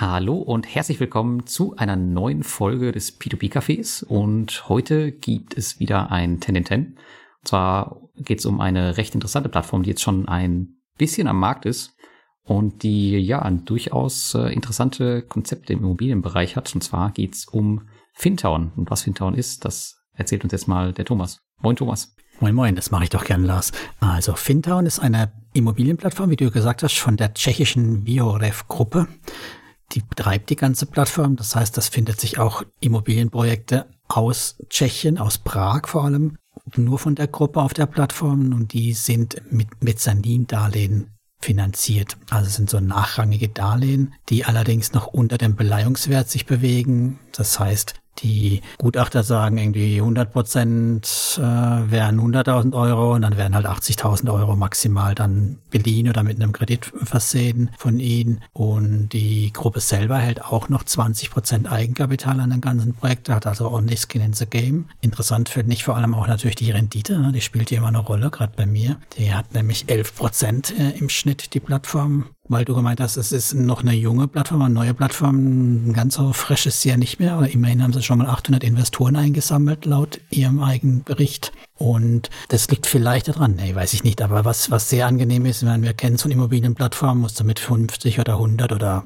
Hallo und herzlich willkommen zu einer neuen Folge des P2P Cafés und heute gibt es wieder ein 10 in 10. Und zwar geht es um eine recht interessante Plattform, die jetzt schon ein bisschen am Markt ist und die ja ein durchaus äh, interessante Konzepte im Immobilienbereich hat. Und zwar geht es um Fintown. Und was Fintown ist, das erzählt uns jetzt mal der Thomas. Moin Thomas. Moin Moin, das mache ich doch gern, Lars. Also Fintown ist eine Immobilienplattform, wie du gesagt hast, von der tschechischen Biorev-Gruppe die betreibt die ganze Plattform. Das heißt, das findet sich auch Immobilienprojekte aus Tschechien, aus Prag vor allem, nur von der Gruppe auf der Plattform und die sind mit Mezzanin-Darlehen finanziert. Also sind so nachrangige Darlehen, die allerdings noch unter dem Beleihungswert sich bewegen. Das heißt, die Gutachter sagen irgendwie 100 Prozent äh, wären 100.000 Euro und dann wären halt 80.000 Euro maximal dann beliehen oder mit einem Kredit versehen von ihnen. Und die Gruppe selber hält auch noch 20 Prozent Eigenkapital an dem ganzen Projekt, hat also ordentlich Skin in the Game. Interessant finde ich vor allem auch natürlich die Rendite, ne? die spielt hier immer eine Rolle, gerade bei mir. Die hat nämlich 11 Prozent äh, im Schnitt, die Plattform weil du gemeint hast, es ist noch eine junge Plattform, eine neue Plattform, ganz so fresh ist sie ja nicht mehr, aber immerhin haben sie schon mal 800 Investoren eingesammelt, laut ihrem eigenen Bericht. Und das liegt vielleicht daran, nee, weiß ich nicht, aber was, was sehr angenehm ist, wenn wir kennen so eine Immobilienplattform, musst du mit 50 oder 100 oder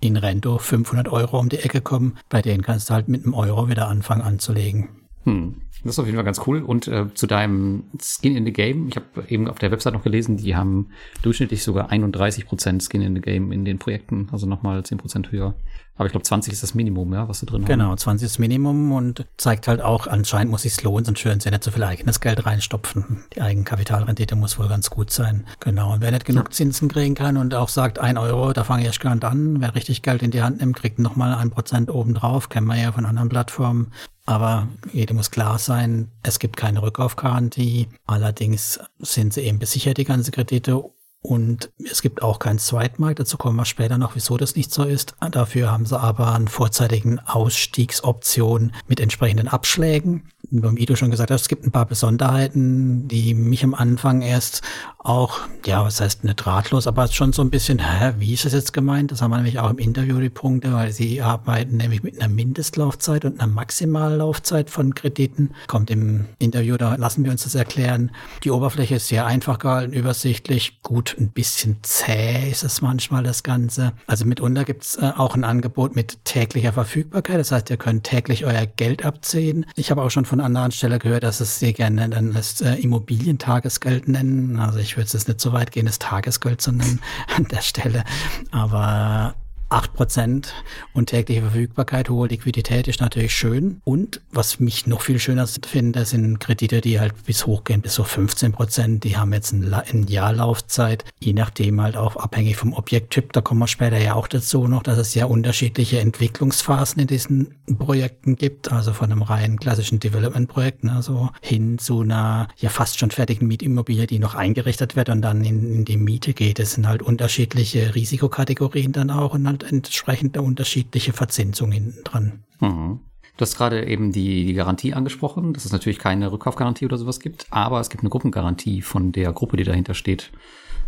in Rento 500 Euro um die Ecke kommen, bei denen kannst du halt mit einem Euro wieder anfangen anzulegen. Hm. Das ist auf jeden Fall ganz cool. Und äh, zu deinem Skin in the Game, ich habe eben auf der Website noch gelesen, die haben durchschnittlich sogar 31% Skin in the Game in den Projekten, also nochmal 10% höher. Aber ich glaube, 20 ist das Minimum, ja, was du drin hast. Genau, 20 ist das Minimum und zeigt halt auch, anscheinend muss es lohnen, sonst würden sie nicht so viel eigenes Geld reinstopfen. Die Eigenkapitalrendite muss wohl ganz gut sein. Genau. Und wer nicht genug Zinsen kriegen kann und auch sagt, ein Euro, da fange ich erst gar nicht an, wer richtig Geld in die Hand nimmt, kriegt nochmal ein Prozent obendrauf, kennen wir ja von anderen Plattformen. Aber jedem muss klar sein, es gibt keine Rückkaufgarantie. Allerdings sind sie eben besichert, die ganze Kredite. Und es gibt auch keinen Zweitmarkt. Dazu kommen wir später noch, wieso das nicht so ist. Dafür haben sie aber einen vorzeitigen Ausstiegsoption mit entsprechenden Abschlägen wie du schon gesagt hast, es gibt ein paar Besonderheiten, die mich am Anfang erst auch, ja, was heißt nicht ratlos, aber schon so ein bisschen, hä, wie ist das jetzt gemeint? Das haben wir nämlich auch im Interview die Punkte, weil sie arbeiten nämlich mit einer Mindestlaufzeit und einer Maximallaufzeit von Krediten. Kommt im Interview, da lassen wir uns das erklären. Die Oberfläche ist sehr einfach gehalten, übersichtlich, gut, ein bisschen zäh ist es manchmal das Ganze. Also mitunter gibt es äh, auch ein Angebot mit täglicher Verfügbarkeit, das heißt, ihr könnt täglich euer Geld abziehen. Ich habe auch schon von an anderer Stelle gehört, dass es sehr gerne dann das äh, Immobilientagesgeld nennen. Also ich würde es nicht so weit gehen, das Tagesgeld zu nennen an der Stelle. Aber 8% und tägliche Verfügbarkeit, hohe Liquidität ist natürlich schön. Und was mich noch viel schöner finde, sind Kredite, die halt bis hochgehen, bis so 15%. Die haben jetzt ein, ein Jahr Laufzeit, je nachdem halt auch abhängig vom Objekttyp. Da kommen wir später ja auch dazu noch, dass es ja unterschiedliche Entwicklungsphasen in diesen Projekten gibt. Also von einem rein klassischen Development-Projekt, ne, so hin zu einer ja fast schon fertigen Mietimmobilie, die noch eingerichtet wird und dann in, in die Miete geht. Es sind halt unterschiedliche Risikokategorien dann auch und halt und entsprechend eine unterschiedliche Verzinsung hinten dran. Mhm. Du hast gerade eben die, die Garantie angesprochen, dass es natürlich keine Rückkaufgarantie oder sowas gibt, aber es gibt eine Gruppengarantie von der Gruppe, die dahinter steht.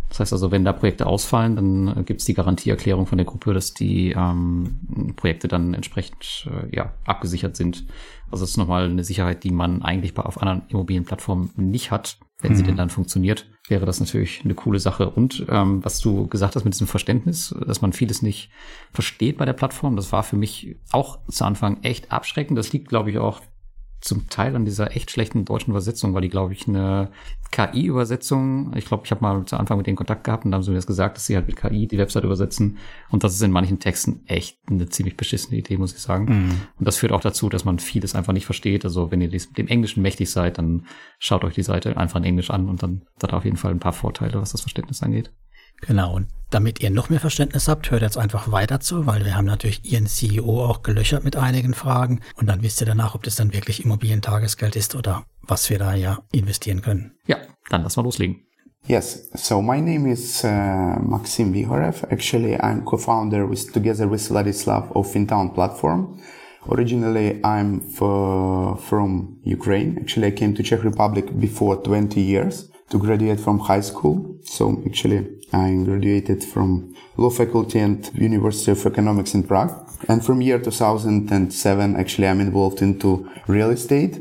Das heißt also, wenn da Projekte ausfallen, dann gibt es die Garantieerklärung von der Gruppe, dass die ähm, Projekte dann entsprechend äh, ja, abgesichert sind. Also das ist nochmal eine Sicherheit, die man eigentlich auf anderen Immobilienplattformen nicht hat, wenn mhm. sie denn dann funktioniert wäre das natürlich eine coole Sache. Und ähm, was du gesagt hast mit diesem Verständnis, dass man vieles nicht versteht bei der Plattform, das war für mich auch zu Anfang echt abschreckend. Das liegt, glaube ich, auch zum Teil an dieser echt schlechten deutschen Übersetzung, weil die, glaube ich, eine KI-Übersetzung, ich glaube, ich habe mal zu Anfang mit denen Kontakt gehabt und da haben sie mir das gesagt, dass sie halt mit KI die Website übersetzen und das ist in manchen Texten echt eine ziemlich beschissene Idee, muss ich sagen. Mhm. Und das führt auch dazu, dass man vieles einfach nicht versteht. Also wenn ihr dem Englischen mächtig seid, dann schaut euch die Seite einfach in Englisch an und dann hat auf jeden Fall ein paar Vorteile, was das Verständnis angeht. Genau, und damit ihr noch mehr Verständnis habt, hört jetzt einfach weiter zu, weil wir haben natürlich Ihren CEO auch gelöchert mit einigen Fragen und dann wisst ihr danach, ob das dann wirklich Immobilientagesgeld ist oder was wir da ja investieren können. Ja, dann lass mal loslegen. Yes, so my name is uh, Maxim Vihorev. Actually, I'm co-founder with together with Ladislav of Fintown platform. Originally, I'm from Ukraine. Actually, I came to Czech Republic before 20 years. To graduate from high school. So actually, I graduated from law faculty and University of Economics in Prague. And from year 2007, actually, I'm involved into real estate.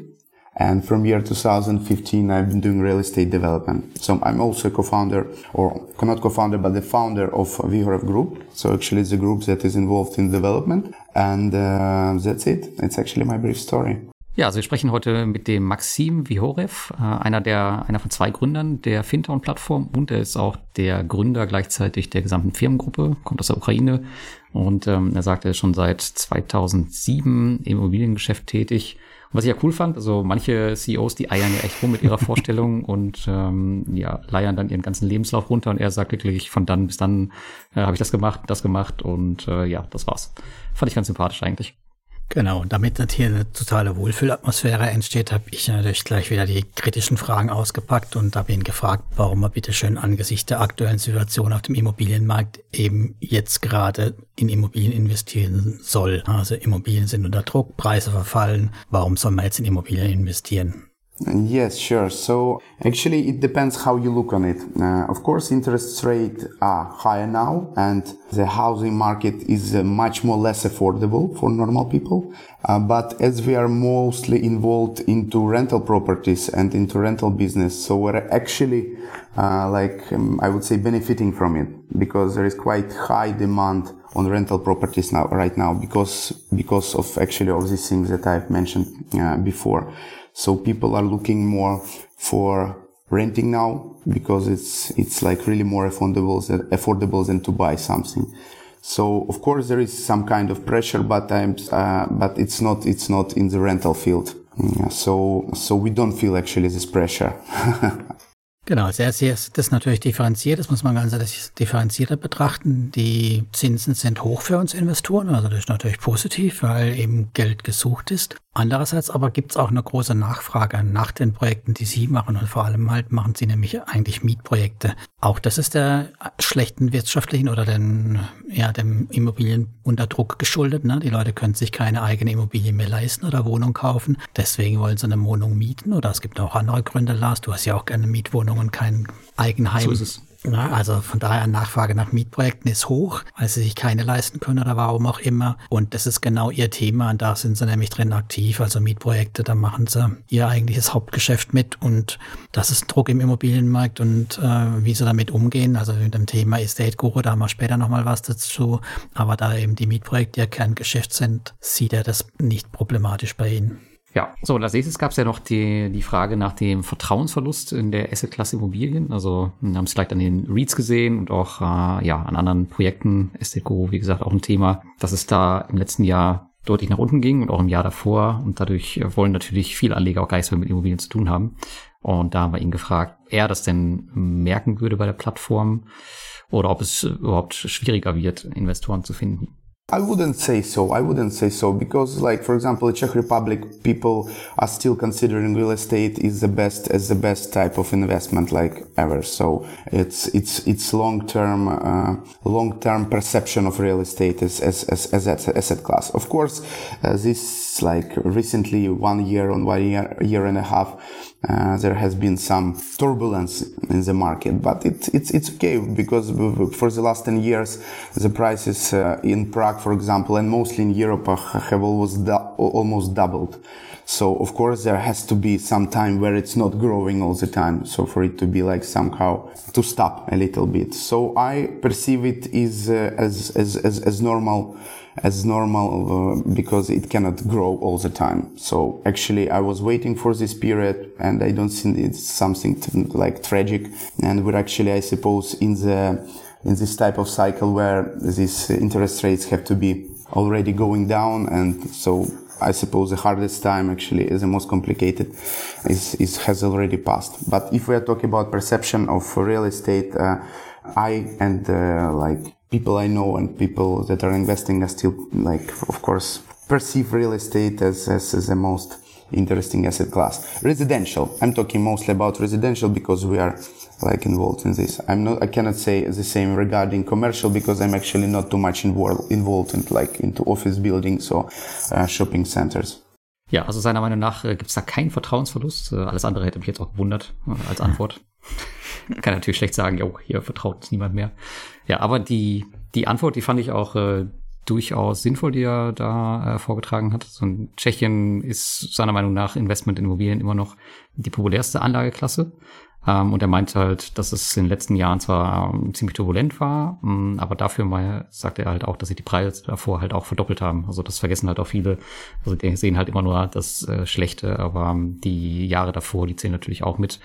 And from year 2015, I've been doing real estate development. So I'm also a co-founder, or not co-founder, but the founder of Vihorev Group. So actually, it's a group that is involved in development. And uh, that's it. It's actually my brief story. Ja, also wir sprechen heute mit dem Maxim Vihorev, äh, einer der, einer von zwei Gründern der Fintown-Plattform und er ist auch der Gründer gleichzeitig der gesamten Firmengruppe, kommt aus der Ukraine und ähm, er sagt, er ist schon seit 2007 im Immobiliengeschäft tätig. Und was ich ja cool fand, also manche CEOs, die eiern ja echt rum mit ihrer Vorstellung und ähm, ja, leiern dann ihren ganzen Lebenslauf runter und er sagt wirklich, von dann bis dann äh, habe ich das gemacht, das gemacht und äh, ja, das war's. Fand ich ganz sympathisch eigentlich. Genau, und damit hier eine totale Wohlfühlatmosphäre entsteht, habe ich natürlich gleich wieder die kritischen Fragen ausgepackt und habe ihn gefragt, warum er bitte schön angesichts der aktuellen Situation auf dem Immobilienmarkt eben jetzt gerade in Immobilien investieren soll. Also Immobilien sind unter Druck, Preise verfallen. Warum soll man jetzt in Immobilien investieren? Yes, sure. So actually, it depends how you look on it. Uh, of course, interest rates are higher now, and the housing market is uh, much more less affordable for normal people. Uh, but as we are mostly involved into rental properties and into rental business, so we're actually uh, like um, I would say benefiting from it because there is quite high demand on rental properties now right now because because of actually all these things that I've mentioned uh, before. So people are looking more for renting now because it's it's like really more affordable than affordable than to buy something. So of course there is some kind of pressure, but I'm, uh, but it's not it's not in the rental field. Yeah, so so we don't feel actually this pressure. Genau, sehr, sehr, das ist natürlich differenziert, das muss man ganz differenzierter betrachten. Die Zinsen sind hoch für uns Investoren, also das ist natürlich positiv, weil eben Geld gesucht ist. Andererseits aber gibt es auch eine große Nachfrage nach den Projekten, die Sie machen und vor allem halt machen Sie nämlich eigentlich Mietprojekte. Auch das ist der schlechten wirtschaftlichen oder den, ja, dem Immobilienunterdruck geschuldet. Ne? Die Leute können sich keine eigene Immobilie mehr leisten oder Wohnung kaufen. Deswegen wollen sie eine Wohnung mieten oder es gibt auch andere Gründe, Lars. Du hast ja auch gerne Mietwohnung und kein Eigenheim. So ist es. Ja, also von daher Nachfrage nach Mietprojekten ist hoch, weil sie sich keine leisten können oder warum auch immer. Und das ist genau ihr Thema und da sind sie nämlich drin aktiv. Also Mietprojekte, da machen sie ihr eigentliches Hauptgeschäft mit und das ist Druck im Immobilienmarkt und äh, wie sie damit umgehen. Also mit dem Thema Estate Guru, da haben wir später nochmal was dazu. Aber da eben die Mietprojekte ihr Kerngeschäft sind, sieht er das nicht problematisch bei ihnen. Ja, so, und als nächstes gab es ja noch die, die Frage nach dem Vertrauensverlust in der Asset-Klasse Immobilien. Also wir haben es vielleicht an den REITs gesehen und auch äh, ja an anderen Projekten. Esteco, wie gesagt, auch ein Thema, dass es da im letzten Jahr deutlich nach unten ging und auch im Jahr davor. Und dadurch wollen natürlich viele Anleger auch gar nichts mehr mit Immobilien zu tun haben. Und da haben wir ihn gefragt, ob er das denn merken würde bei der Plattform oder ob es überhaupt schwieriger wird, Investoren zu finden. I wouldn't say so. I wouldn't say so because, like for example, the Czech Republic, people are still considering real estate is the best as the best type of investment like ever. So it's it's it's long term uh, long term perception of real estate as as as, as asset class. Of course, uh, this like recently one year on one year year and a half uh, there has been some turbulence in the market, but it, it's it's okay because for the last 10 years the prices uh, in Prague, for example, and mostly in Europe uh, have almost almost doubled. So of course there has to be some time where it's not growing all the time. So for it to be like somehow to stop a little bit. So I perceive it is uh, as, as as as normal as normal uh, because it cannot grow all the time. So actually I was waiting for this period and I don't think it's something like tragic. And we're actually, I suppose, in the, in this type of cycle where these interest rates have to be already going down. And so I suppose the hardest time actually is the most complicated is, is has already passed. But if we are talking about perception of real estate, uh, I and uh, like people I know and people that are investing are still like, of course, perceive real estate as, as, as the most interesting asset class. Residential. I'm talking mostly about residential because we are like involved in this. I'm not, I cannot say the same regarding commercial because I'm actually not too much involved, involved in like into office buildings or uh, shopping centers. Ja, also seiner Meinung nach äh, gibt es da keinen Vertrauensverlust. Äh, alles andere hätte mich jetzt auch gewundert äh, als Antwort. Kann natürlich schlecht sagen, jo, hier vertraut uns niemand mehr. Ja, aber die, die Antwort, die fand ich auch äh, durchaus sinnvoll, die er da äh, vorgetragen hat. So in Tschechien ist seiner Meinung nach Investment in Immobilien immer noch die populärste Anlageklasse. Ähm, und er meinte halt, dass es in den letzten Jahren zwar ähm, ziemlich turbulent war, mh, mm, aber dafür mal sagte er halt auch, dass sich die Preise davor halt auch verdoppelt haben. Also das vergessen halt auch viele. Also die sehen halt immer nur das äh, Schlechte, aber ähm, die Jahre davor, die zählen natürlich auch mit.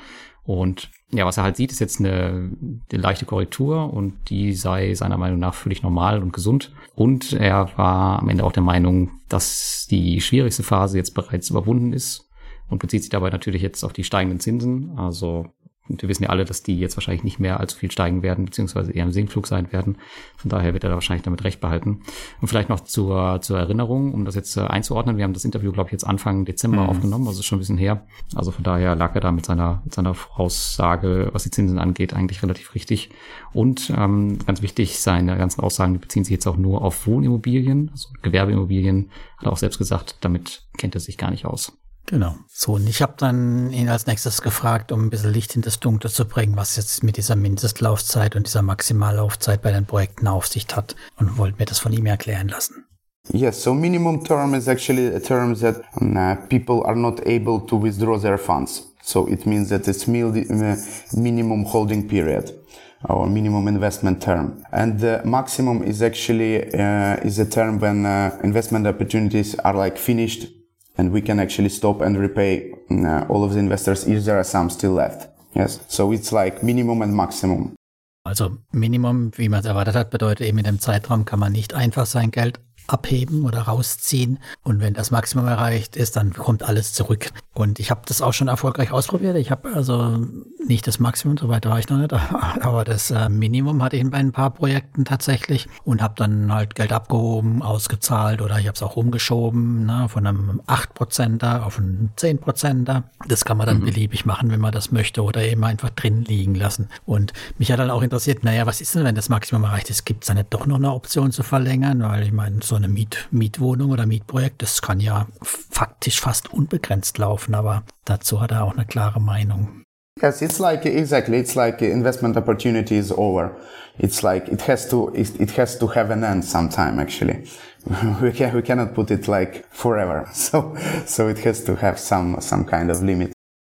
Und ja, was er halt sieht, ist jetzt eine, eine leichte Korrektur und die sei seiner Meinung nach völlig normal und gesund. Und er war am Ende auch der Meinung, dass die schwierigste Phase jetzt bereits überwunden ist und bezieht sich dabei natürlich jetzt auf die steigenden Zinsen. Also und wir wissen ja alle, dass die jetzt wahrscheinlich nicht mehr allzu viel steigen werden, beziehungsweise eher im Sinkflug sein werden. Von daher wird er da wahrscheinlich damit recht behalten. Und vielleicht noch zur, zur Erinnerung, um das jetzt äh, einzuordnen. Wir haben das Interview, glaube ich, jetzt Anfang Dezember mhm. aufgenommen, also schon ein bisschen her. Also von daher lag er da mit seiner, mit seiner Voraussage, was die Zinsen angeht, eigentlich relativ richtig. Und ähm, ganz wichtig, seine ganzen Aussagen die beziehen sich jetzt auch nur auf Wohnimmobilien, also Gewerbeimmobilien, hat er auch selbst gesagt, damit kennt er sich gar nicht aus. Genau. So, und ich habe dann ihn als nächstes gefragt, um ein bisschen Licht in das Dunkle zu bringen, was jetzt mit dieser Mindestlaufzeit und dieser Maximallaufzeit bei den Projekten auf sich hat und wollte mir das von ihm erklären lassen. Yes, so minimum term is actually a term that uh, people are not able to withdraw their funds. So it means that it's uh, minimum holding period or minimum investment term. And the maximum is actually uh, is a term when uh, investment opportunities are like finished and we can actually stop and repay uh, all of the investors if there are some still left. Yes, so it's like minimum and maximum. Also Minimum, wie man es erwartet hat, bedeutet eben in dem Zeitraum kann man nicht einfach sein Geld abheben oder rausziehen. Und wenn das Maximum erreicht ist, dann kommt alles zurück. Und ich habe das auch schon erfolgreich ausprobiert. Ich habe also nicht das Maximum, so weit war ich noch nicht, aber das äh, Minimum hatte ich bei ein paar Projekten tatsächlich und habe dann halt Geld abgehoben, ausgezahlt oder ich habe es auch umgeschoben, ne, von einem 8%er auf einen 10%er. Das kann man dann mhm. beliebig machen, wenn man das möchte oder eben einfach drin liegen lassen. Und mich hat dann auch interessiert, naja, was ist denn, wenn das Maximum erreicht ist? Gibt es da nicht doch noch eine Option zu verlängern? Weil ich meine, so eine Miet Mietwohnung oder Mietprojekt, das kann ja faktisch fast unbegrenzt laufen, aber dazu hat er auch eine klare Meinung. Yes, it's like exactly. It's like investment opportunity is over. It's like it has to it, it has to have an end sometime. Actually, we can we cannot put it like forever. So so it has to have some some kind of limit.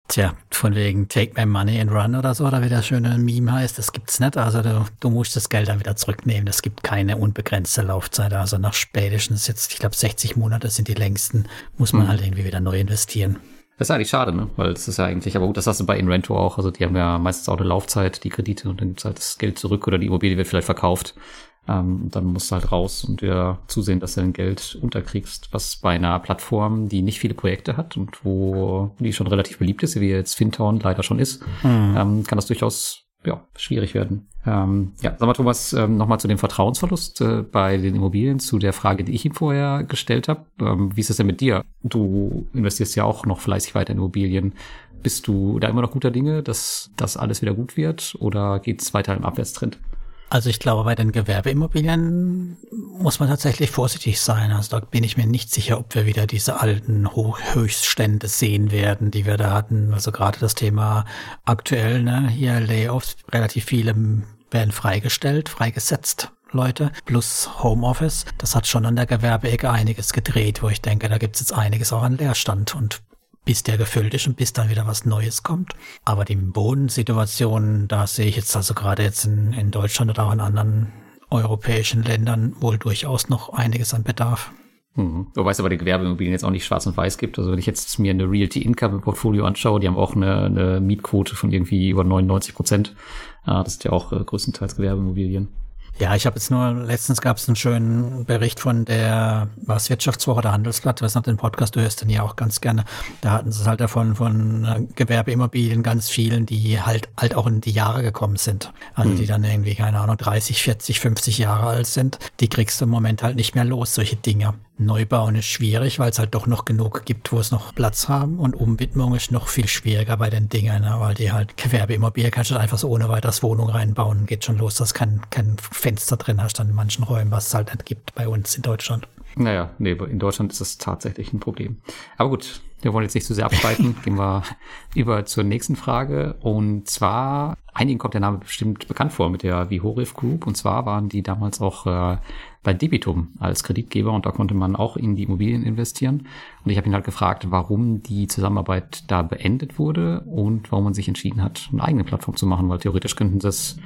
Tja, von wegen Take My Money and Run oder so, oder wie das schöne Meme heißt, das gibt's nicht. Also du, du musst das Geld dann wieder zurücknehmen. Es gibt keine unbegrenzte Laufzeit. Also nach spätestens jetzt, ich glaube 60 Monate sind die längsten, muss man mhm. halt irgendwie wieder neu investieren. Das ist eigentlich schade, ne? Weil es ist ja eigentlich, aber gut, das hast du bei Inrento auch. Also die haben ja meistens auch eine Laufzeit, die Kredite und dann gibt's halt das Geld zurück oder die Immobilie wird vielleicht verkauft. Ähm, dann musst du halt raus und dir zusehen, dass du dein Geld unterkriegst, was bei einer Plattform, die nicht viele Projekte hat und wo die schon relativ beliebt ist, wie jetzt Fintown leider schon ist, mhm. ähm, kann das durchaus ja, schwierig werden. Ähm, ja, sag mal, Thomas, ähm, nochmal zu dem Vertrauensverlust äh, bei den Immobilien, zu der Frage, die ich ihm vorher gestellt habe. Ähm, wie ist es denn mit dir? Du investierst ja auch noch fleißig weiter in Immobilien. Bist du da immer noch guter Dinge, dass das alles wieder gut wird oder geht es weiter im Abwärtstrend? Also ich glaube, bei den Gewerbeimmobilien muss man tatsächlich vorsichtig sein. Also da bin ich mir nicht sicher, ob wir wieder diese alten Höchststände sehen werden, die wir da hatten. Also gerade das Thema aktuell, ne, hier Layoffs, relativ viele werden freigestellt, freigesetzt. Leute, plus Homeoffice. Das hat schon an der Gewerbeecke einiges gedreht, wo ich denke, da gibt es jetzt einiges auch an Leerstand. Und bis der gefüllt ist und bis dann wieder was Neues kommt. Aber die Bodensituation, da sehe ich jetzt also gerade jetzt in, in Deutschland oder auch in anderen europäischen Ländern wohl durchaus noch einiges an Bedarf. Mhm. Wobei es aber die Gewerbeimmobilien jetzt auch nicht schwarz und weiß gibt. Also wenn ich jetzt mir eine Realty Income Portfolio anschaue, die haben auch eine, eine Mietquote von irgendwie über 99 Prozent. Das sind ja auch äh, größtenteils Gewerbeimmobilien. Ja, ich habe jetzt nur, letztens gab es einen schönen Bericht von der, was Wirtschaftswoche der Handelsblatt, was noch den Podcast, du hörst den ja auch ganz gerne. Da hatten sie es halt davon von äh, Gewerbeimmobilien ganz vielen, die halt halt auch in die Jahre gekommen sind. Also mhm. die dann irgendwie, keine Ahnung, 30, 40, 50 Jahre alt sind. Die kriegst du im Moment halt nicht mehr los, solche Dinge. Neubauen ist schwierig, weil es halt doch noch genug gibt, wo es noch Platz haben. Und Umwidmung ist noch viel schwieriger bei den Dingen, ne? weil die halt Gewerbeimmobilie kannst du einfach so ohne weiteres Wohnung reinbauen. Geht schon los, dass kein, kein Fenster drin hast dann in manchen Räumen, was es halt nicht gibt bei uns in Deutschland. Naja, nee, in Deutschland ist das tatsächlich ein Problem. Aber gut, wir wollen jetzt nicht zu sehr abschreiten. Gehen wir über zur nächsten Frage. Und zwar, einigen kommt der Name bestimmt bekannt vor mit der Vihorif Group. Und zwar waren die damals auch äh, bei Debitum als Kreditgeber und da konnte man auch in die Immobilien investieren. Und ich habe ihn halt gefragt, warum die Zusammenarbeit da beendet wurde und warum man sich entschieden hat, eine eigene Plattform zu machen, weil theoretisch könnten das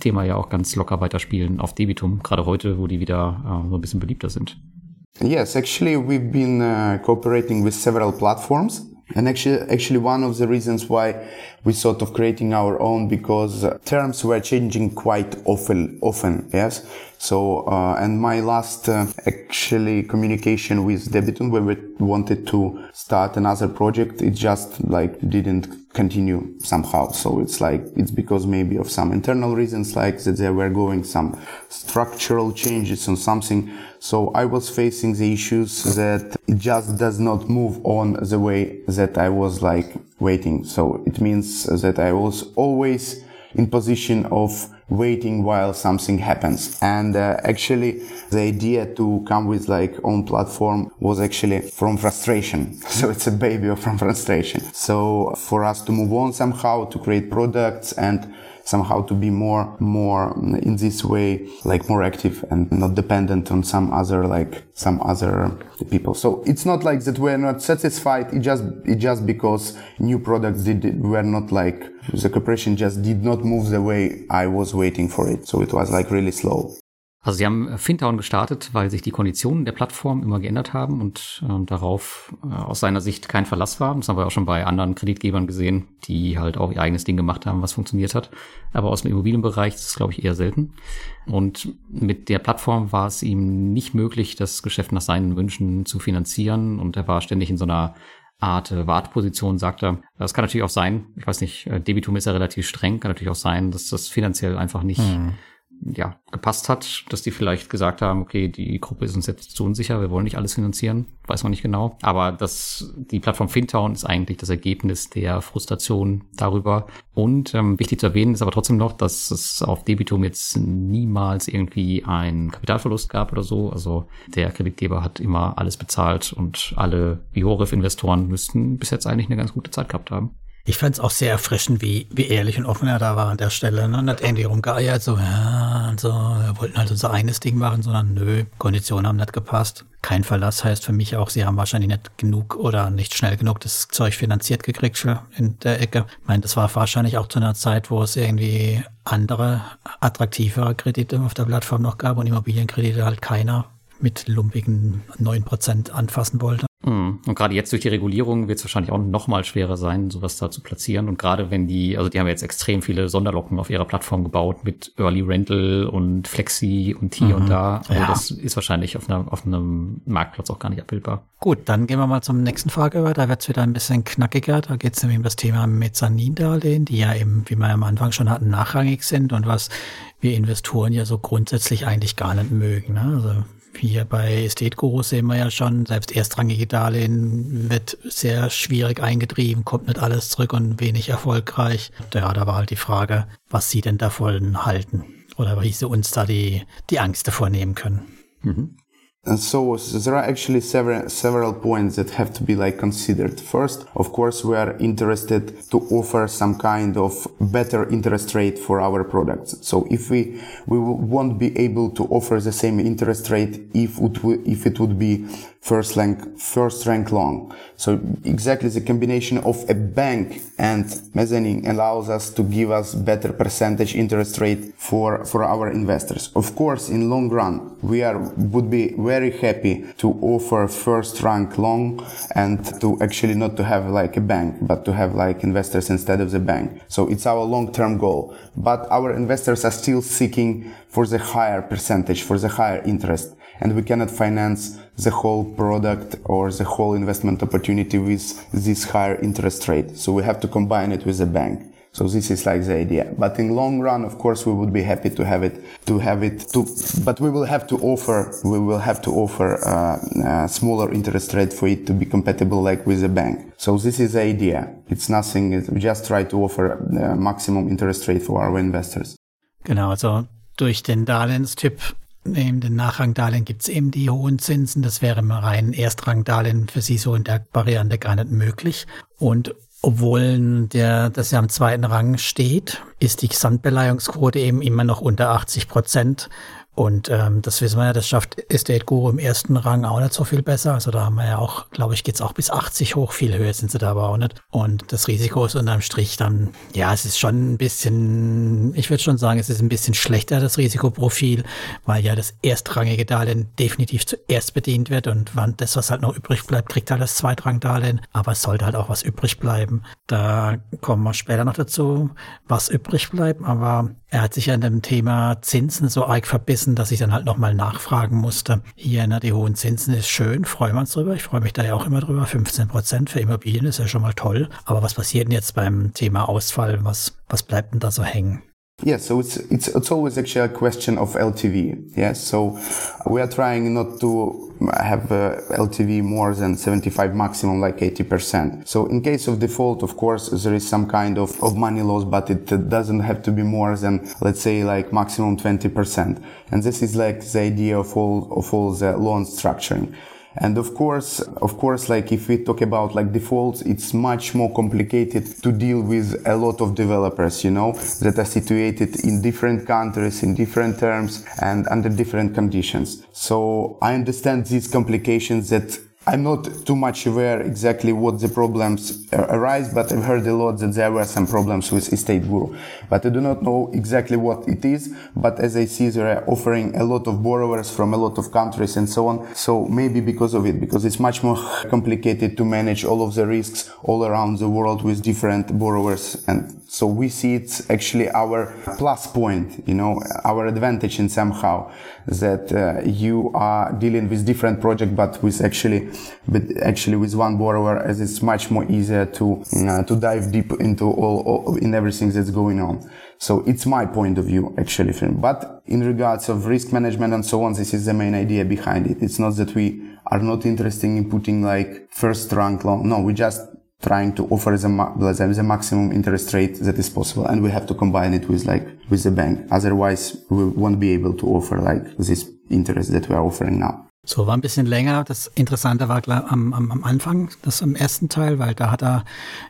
Thema ja auch ganz locker weiterspielen auf Debitum, gerade heute, wo die wieder äh, so ein bisschen beliebter sind. Yes, actually, we've been uh, cooperating with several platforms. And actually, actually one of the reasons why we sort of creating our own because uh, terms were changing quite often, often, yes. So, uh, and my last uh, actually communication with Debitum when we wanted to start another project, it just like didn't continue somehow. So it's like, it's because maybe of some internal reasons, like that there were going some structural changes on something. So I was facing the issues that it just does not move on the way that I was like waiting. So it means that I was always in position of waiting while something happens. And uh, actually, the idea to come with like own platform was actually from frustration. So it's a baby from frustration. So for us to move on somehow to create products and somehow to be more more in this way like more active and not dependent on some other like some other people. So it's not like that we're not satisfied. It just it just because new products did were not like the cooperation just did not move the way i was waiting for it. So it was like really slow Also sie haben Fintown gestartet, weil sich die Konditionen der Plattform immer geändert haben und äh, darauf äh, aus seiner Sicht kein Verlass war. Das haben wir auch schon bei anderen Kreditgebern gesehen, die halt auch ihr eigenes Ding gemacht haben, was funktioniert hat. Aber aus dem Immobilienbereich ist es, glaube ich, eher selten. Und mit der Plattform war es ihm nicht möglich, das Geschäft nach seinen Wünschen zu finanzieren. Und er war ständig in so einer Art äh, Wartposition, sagt er. Das kann natürlich auch sein, ich weiß nicht, äh, Debitum ist ja relativ streng, kann natürlich auch sein, dass das finanziell einfach nicht hm ja, gepasst hat, dass die vielleicht gesagt haben, okay, die Gruppe ist uns jetzt zu unsicher, wir wollen nicht alles finanzieren, weiß man nicht genau. Aber das, die Plattform Fintown ist eigentlich das Ergebnis der Frustration darüber. Und ähm, wichtig zu erwähnen ist aber trotzdem noch, dass es auf Debitum jetzt niemals irgendwie einen Kapitalverlust gab oder so. Also der Kreditgeber hat immer alles bezahlt und alle Bioref-Investoren müssten bis jetzt eigentlich eine ganz gute Zeit gehabt haben. Ich fand es auch sehr erfrischend, wie, wie ehrlich und offen er da war an der Stelle. Ne? Und hat Andy rumgeeiert, so, ja, und so, wir wollten halt unser eines Ding machen, sondern nö, Konditionen haben nicht gepasst. Kein Verlass heißt für mich auch, sie haben wahrscheinlich nicht genug oder nicht schnell genug das Zeug finanziert gekriegt für in der Ecke. Ich meine, das war wahrscheinlich auch zu einer Zeit, wo es irgendwie andere, attraktivere Kredite auf der Plattform noch gab und Immobilienkredite halt keiner mit lumpigen 9% anfassen wollte. Mhm. Und gerade jetzt durch die Regulierung wird es wahrscheinlich auch noch mal schwerer sein, sowas da zu platzieren. Und gerade wenn die, also die haben jetzt extrem viele Sonderlocken auf ihrer Plattform gebaut mit Early Rental und Flexi und hier mhm. und da. Also ja. das ist wahrscheinlich auf, einer, auf einem Marktplatz auch gar nicht abbildbar. Gut, dann gehen wir mal zum nächsten Frage über. Da wird es wieder ein bisschen knackiger. Da geht es nämlich um das Thema Mezzanindarlehen, die ja eben, wie wir am Anfang schon hatten, nachrangig sind und was wir Investoren ja so grundsätzlich eigentlich gar nicht mögen. Ne? Also hier bei Estate Guru sehen wir ja schon, selbst erstrangige Darlehen wird sehr schwierig eingetrieben, kommt nicht alles zurück und wenig erfolgreich. Ja, da war halt die Frage, was Sie denn davon halten oder wie Sie uns da die, die Angst davor nehmen können. Mhm. And so, there are actually several several points that have to be like considered. First, of course, we are interested to offer some kind of better interest rate for our products. So if we we won't be able to offer the same interest rate if it if it would be first rank first rank long. So exactly the combination of a bank and mezzanine allows us to give us better percentage interest rate for for our investors. Of course, in long run, we are would be very happy to offer first rank long and to actually not to have like a bank, but to have like investors instead of the bank. So it's our long-term goal. But our investors are still seeking for the higher percentage, for the higher interest. And we cannot finance the whole product or the whole investment opportunity with this higher interest rate. So we have to combine it with the bank. So this is like the idea. But in long run, of course, we would be happy to have it, to have it to, but we will have to offer, we will have to offer uh, a smaller interest rate for it to be compatible like with the bank. So this is the idea. It's nothing. We just try to offer the maximum interest rate for our investors. Genau, also durch den Darlehenstyp neben den Nachrangdarlehen gibt es eben die hohen Zinsen. Das wäre im rein Erstrangdarlehen für Sie so in der Variante gar nicht möglich. Und obwohl der, das ja am zweiten Rang steht, ist die Gesamtbeleihungsquote eben immer noch unter 80 Prozent. Und ähm, das wissen wir ja, das schafft Estate Guru im ersten Rang auch nicht so viel besser. Also da haben wir ja auch, glaube ich, geht's auch bis 80 hoch. Viel höher sind sie da aber auch nicht. Und das Risiko ist unterm Strich dann, ja, es ist schon ein bisschen, ich würde schon sagen, es ist ein bisschen schlechter, das Risikoprofil, weil ja das erstrangige Darlehen definitiv zuerst bedient wird und wann das, was halt noch übrig bleibt, kriegt halt das Zweitrangdarlehen. Aber es sollte halt auch was übrig bleiben. Da kommen wir später noch dazu, was übrig bleibt. Aber er hat sich ja in dem Thema Zinsen so arg verbissen, dass ich dann halt nochmal nachfragen musste. Hier, ne, die hohen Zinsen ist schön, freuen wir uns drüber. Ich freue mich da ja auch immer drüber. 15 Prozent für Immobilien ist ja schon mal toll. Aber was passiert denn jetzt beim Thema Ausfall? Was, was bleibt denn da so hängen? Yeah, so it's, it's, it's always actually a question of LTV. Yes. So we are trying not to have uh, LTV more than 75 maximum, like 80%. So in case of default, of course, there is some kind of, of money loss, but it doesn't have to be more than, let's say, like maximum 20%. And this is like the idea of all, of all the loan structuring. And of course, of course, like if we talk about like defaults, it's much more complicated to deal with a lot of developers, you know, that are situated in different countries, in different terms and under different conditions. So I understand these complications that I'm not too much aware exactly what the problems arise, but I've heard a lot that there were some problems with Estate Guru. But I do not know exactly what it is. But as I see, they are offering a lot of borrowers from a lot of countries and so on. So maybe because of it, because it's much more complicated to manage all of the risks all around the world with different borrowers. And so we see it's actually our plus point, you know, our advantage in somehow that uh, you are dealing with different project, but with actually but actually with one borrower as it's much more easier to uh, to dive deep into all, all, in everything that's going on. So it's my point of view actually but in regards of risk management and so on this is the main idea behind it. It's not that we are not interested in putting like first rank loan. No we just trying to offer the, the maximum interest rate that is possible and we have to combine it with like with the bank. Otherwise we won't be able to offer like this interest that we are offering now So, war ein bisschen länger. Das Interessante war am, am, am Anfang, das im ersten Teil, weil da hat er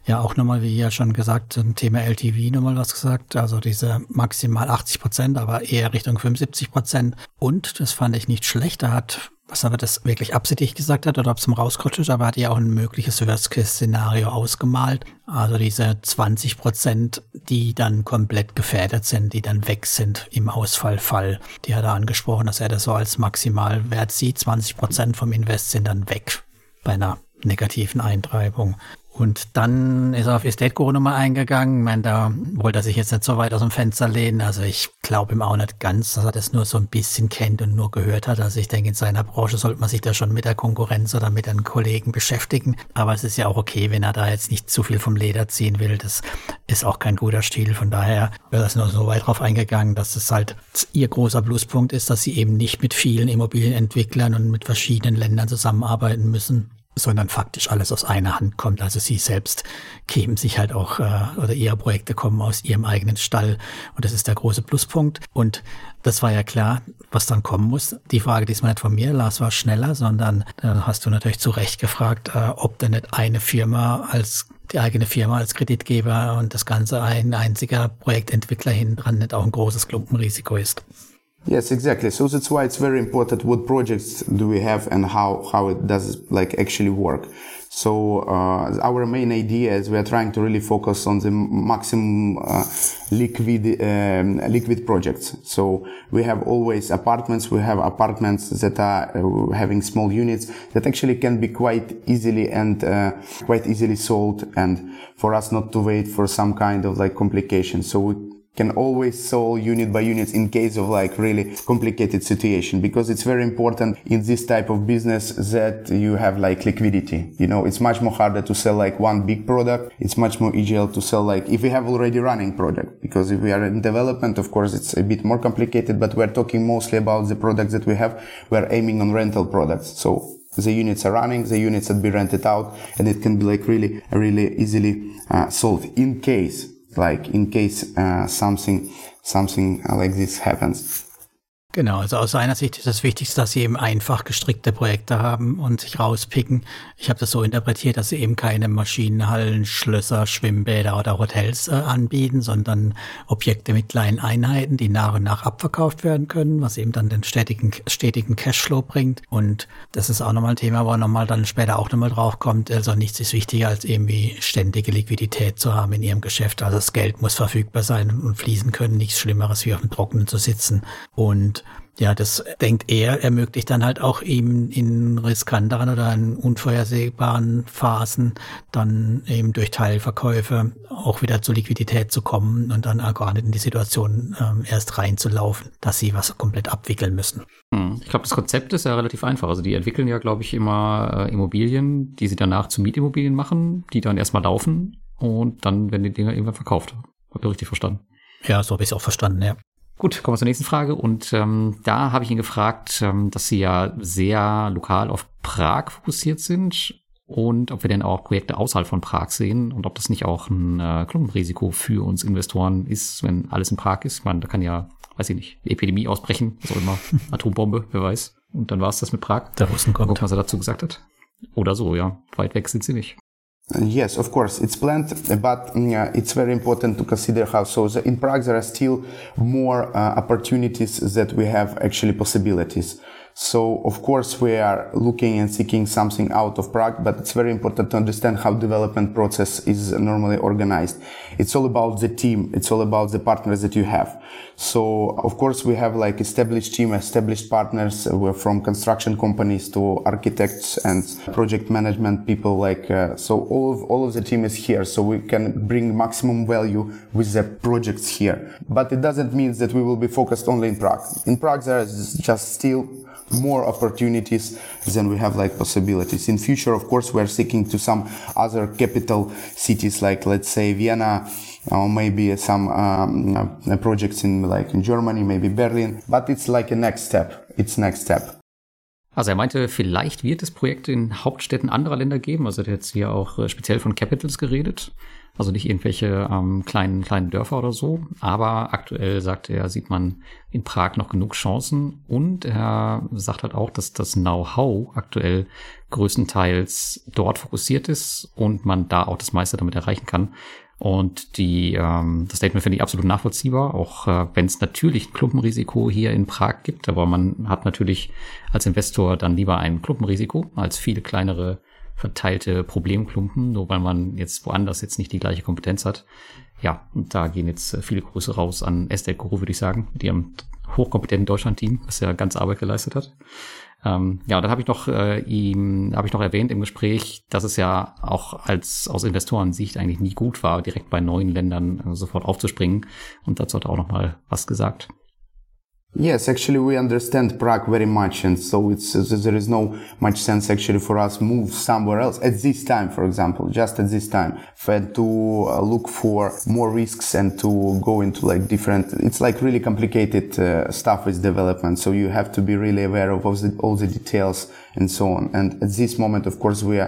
ja auch nochmal, wie ja schon gesagt, zum Thema LTV nochmal was gesagt. Also diese maximal 80 Prozent, aber eher Richtung 75 Prozent. Und, das fand ich nicht schlecht, er hat was er das wirklich absichtlich gesagt hat oder ob es ihm rausgerutscht ist, aber er hat ja auch ein mögliches Worst-Case-Szenario ausgemalt. Also diese 20 Prozent, die dann komplett gefährdet sind, die dann weg sind im Ausfallfall. Die hat er angesprochen, dass er das so als Maximalwert sieht. 20 Prozent vom Invest sind dann weg bei einer negativen Eintreibung. Und dann ist er auf Guru nochmal eingegangen. Ich meine, da wollte er sich jetzt nicht so weit aus dem Fenster lehnen. Also ich glaube ihm auch nicht ganz, dass er das nur so ein bisschen kennt und nur gehört hat. Also ich denke, in seiner Branche sollte man sich da schon mit der Konkurrenz oder mit den Kollegen beschäftigen. Aber es ist ja auch okay, wenn er da jetzt nicht zu viel vom Leder ziehen will. Das ist auch kein guter Stil. Von daher wäre das nur so weit drauf eingegangen, dass es halt ihr großer Pluspunkt ist, dass sie eben nicht mit vielen Immobilienentwicklern und mit verschiedenen Ländern zusammenarbeiten müssen sondern faktisch alles aus einer Hand kommt. Also sie selbst kämen sich halt auch, äh, oder ihre Projekte kommen aus ihrem eigenen Stall und das ist der große Pluspunkt. Und das war ja klar, was dann kommen muss. Die Frage diesmal nicht von mir, Lars war schneller, sondern da hast du natürlich zu Recht gefragt, äh, ob denn nicht eine Firma als die eigene Firma als Kreditgeber und das Ganze ein einziger Projektentwickler hinten dran nicht auch ein großes Klumpenrisiko ist. Yes, exactly. So that's why it's very important what projects do we have and how, how it does like actually work. So uh, our main idea is we are trying to really focus on the maximum uh, liquid um, liquid projects. So we have always apartments. We have apartments that are uh, having small units that actually can be quite easily and uh, quite easily sold, and for us not to wait for some kind of like complication. So we can always solve unit by unit in case of like really complicated situation because it's very important in this type of business that you have like liquidity. You know it's much more harder to sell like one big product. It's much more easier to sell like if we have already running product because if we are in development of course it's a bit more complicated but we're talking mostly about the products that we have. We're aiming on rental products. So the units are running, the units that be rented out, and it can be like really, really easily uh, sold in case like in case uh, something something like this happens. Genau, also aus seiner Sicht ist das Wichtigste, dass sie eben einfach gestrickte Projekte haben und sich rauspicken. Ich habe das so interpretiert, dass sie eben keine Maschinenhallen, Schlösser, Schwimmbäder oder Hotels äh, anbieten, sondern Objekte mit kleinen Einheiten, die nach und nach abverkauft werden können, was eben dann den stetigen, stetigen Cashflow bringt. Und das ist auch nochmal ein Thema, wo nochmal dann später auch nochmal drauf kommt. Also nichts ist wichtiger, als irgendwie ständige Liquidität zu haben in ihrem Geschäft. Also das Geld muss verfügbar sein und fließen können. Nichts Schlimmeres wie auf dem Trockenen zu sitzen. Und ja, das denkt er, ermöglicht dann halt auch ihm in riskanteren oder in unvorhersehbaren Phasen dann eben durch Teilverkäufe auch wieder zur Liquidität zu kommen und dann gar nicht in die Situation ähm, erst reinzulaufen, dass sie was komplett abwickeln müssen. Hm. Ich glaube, das Konzept ist ja relativ einfach. Also die entwickeln ja, glaube ich, immer äh, Immobilien, die sie danach zu Mietimmobilien machen, die dann erstmal laufen und dann werden die Dinger irgendwann verkauft. Habt ihr richtig verstanden? Ja, so habe ich es auch verstanden, ja. Gut, kommen wir zur nächsten Frage. Und ähm, da habe ich ihn gefragt, ähm, dass Sie ja sehr lokal auf Prag fokussiert sind und ob wir denn auch Projekte außerhalb von Prag sehen und ob das nicht auch ein äh, Klumpenrisiko für uns Investoren ist, wenn alles in Prag ist. Ich meine, da kann ja, weiß ich nicht, Epidemie ausbrechen, was auch immer, Atombombe, wer weiß. Und dann war es das mit Prag. Der Russen kommt. Gucken, was er dazu gesagt hat. Oder so, ja. Weit weg sind sie nicht. Yes, of course, it's planned, but uh, it's very important to consider how. So in Prague, there are still more uh, opportunities that we have actually possibilities. So of course we are looking and seeking something out of Prague, but it's very important to understand how development process is normally organized. It's all about the team. It's all about the partners that you have. So of course we have like established team, established partners. We're from construction companies to architects and project management people. Like uh, so, all of all of the team is here, so we can bring maximum value with the projects here. But it doesn't mean that we will be focused only in Prague. In Prague, there is just still more opportunities than we have like possibilities in future of course we're seeking to some other capital cities like let's say vienna or maybe some um, projects in like in germany maybe berlin but it's like a next step it's next step Also er meinte, vielleicht wird es Projekte in Hauptstädten anderer Länder geben. Also er hat jetzt hier auch äh, speziell von Capitals geredet. Also nicht irgendwelche ähm, kleinen, kleinen Dörfer oder so. Aber aktuell, sagt er, sieht man in Prag noch genug Chancen. Und er sagt halt auch, dass das Know-how aktuell größtenteils dort fokussiert ist und man da auch das meiste damit erreichen kann. Und die, ähm, das Statement finde ich absolut nachvollziehbar, auch äh, wenn es natürlich ein Klumpenrisiko hier in Prag gibt, aber man hat natürlich als Investor dann lieber ein Klumpenrisiko als viele kleinere verteilte Problemklumpen, nur weil man jetzt woanders jetzt nicht die gleiche Kompetenz hat. Ja, und da gehen jetzt äh, viele Grüße raus an Esther Guru, würde ich sagen, die am hochkompetenten Deutschland-Team, was ja ganz Arbeit geleistet hat. Ähm, ja, dann habe ich noch äh, ihm habe ich noch erwähnt im Gespräch, dass es ja auch als aus Investorensicht eigentlich nie gut war, direkt bei neuen Ländern äh, sofort aufzuspringen. Und dazu hat er auch noch mal was gesagt. Yes, actually we understand Prague very much and so it's, there is no much sense actually for us move somewhere else at this time, for example, just at this time, and to uh, look for more risks and to go into like different, it's like really complicated uh, stuff with development. So you have to be really aware of all the, all the details and so on. And at this moment, of course, we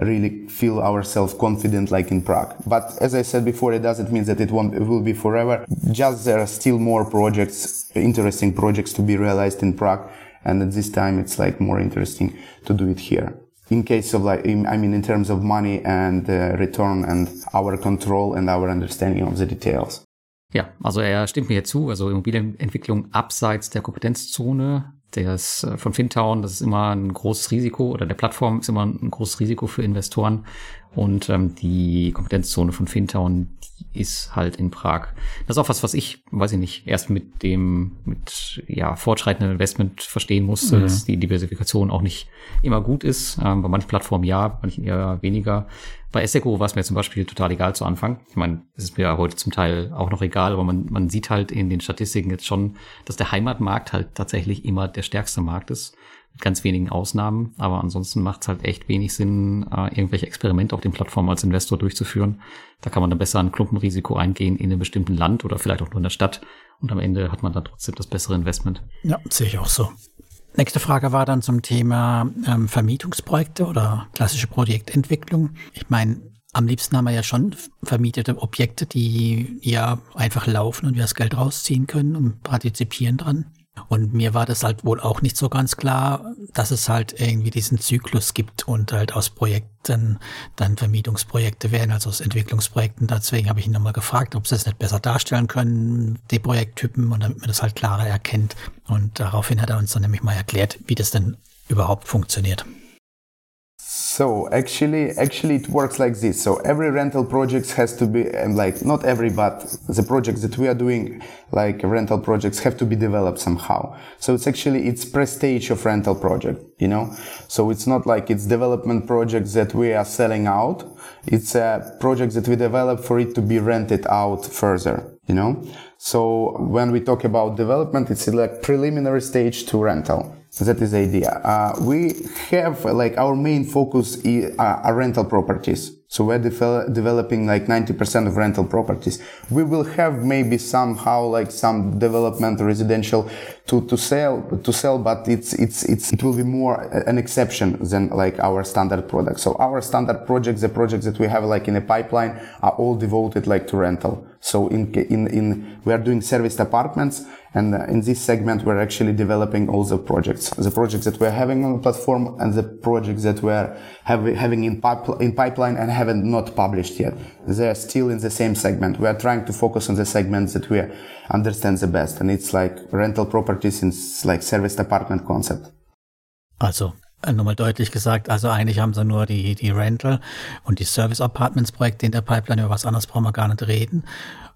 really feel ourselves confident like in Prague. But as I said before, it doesn't mean that it won't, it will be forever. Just there are still more projects, interesting projects to be realized in Prague. And at this time, it's like more interesting to do it here. In case of like, I mean, in terms of money and uh, return and our control and our understanding of the details. Ja, also er stimmt mir hier zu. Also Immobilienentwicklung abseits der Kompetenzzone das äh, von Fintown, das ist immer ein großes Risiko oder der Plattform ist immer ein großes Risiko für Investoren. Und ähm, die Kompetenzzone von Fintown, die ist halt in Prag. Das ist auch was, was ich, weiß ich nicht, erst mit dem, mit ja, fortschreitendem Investment verstehen musste, mhm. dass die Diversifikation auch nicht immer gut ist. Ähm, bei manchen Plattformen ja, bei manchen eher weniger. Bei Esseco war es mir zum Beispiel total egal zu Anfang. Ich meine, es ist mir heute zum Teil auch noch egal, aber man, man sieht halt in den Statistiken jetzt schon, dass der Heimatmarkt halt tatsächlich immer der stärkste Markt ist mit ganz wenigen Ausnahmen. Aber ansonsten macht es halt echt wenig Sinn, äh, irgendwelche Experimente auf den Plattformen als Investor durchzuführen. Da kann man dann besser ein Klumpenrisiko eingehen in einem bestimmten Land oder vielleicht auch nur in der Stadt. Und am Ende hat man dann trotzdem das bessere Investment. Ja, sehe ich auch so. Nächste Frage war dann zum Thema ähm, Vermietungsprojekte oder klassische Projektentwicklung. Ich meine, am liebsten haben wir ja schon vermietete Objekte, die ja einfach laufen und wir das Geld rausziehen können und partizipieren dran. Und mir war das halt wohl auch nicht so ganz klar, dass es halt irgendwie diesen Zyklus gibt und halt aus Projekten dann Vermietungsprojekte werden, also aus Entwicklungsprojekten. Deswegen habe ich ihn nochmal gefragt, ob sie es nicht besser darstellen können, die Projekttypen, und damit man das halt klarer erkennt. Und daraufhin hat er uns dann nämlich mal erklärt, wie das denn überhaupt funktioniert. So actually, actually it works like this. So every rental project has to be um, like not every, but the projects that we are doing, like rental projects, have to be developed somehow. So it's actually it's pre-stage of rental project, you know. So it's not like it's development projects that we are selling out. It's a project that we develop for it to be rented out further, you know. So when we talk about development, it's like preliminary stage to rental. That is the idea. Uh, we have like our main focus is, uh, are rental properties. So we're de- developing like 90% of rental properties. We will have maybe somehow like some development residential to, to sell, to sell, but it's, it's, it's, it will be more an exception than like our standard product. So our standard projects, the projects that we have like in a pipeline are all devoted like to rental. So in, in, in, we are doing serviced apartments and uh, in this segment, we're actually developing all the projects, the projects that we're having on the platform and the projects that we're having in, in pipeline and haven't not published yet. They're still in the same segment. We are trying to focus on the segments that we understand the best. And it's like rental properties in like serviced apartment concept. Also, nochmal deutlich gesagt, also eigentlich haben sie nur die, die Rental und die Service Apartments Projekte in der Pipeline, über was anderes brauchen wir gar nicht reden.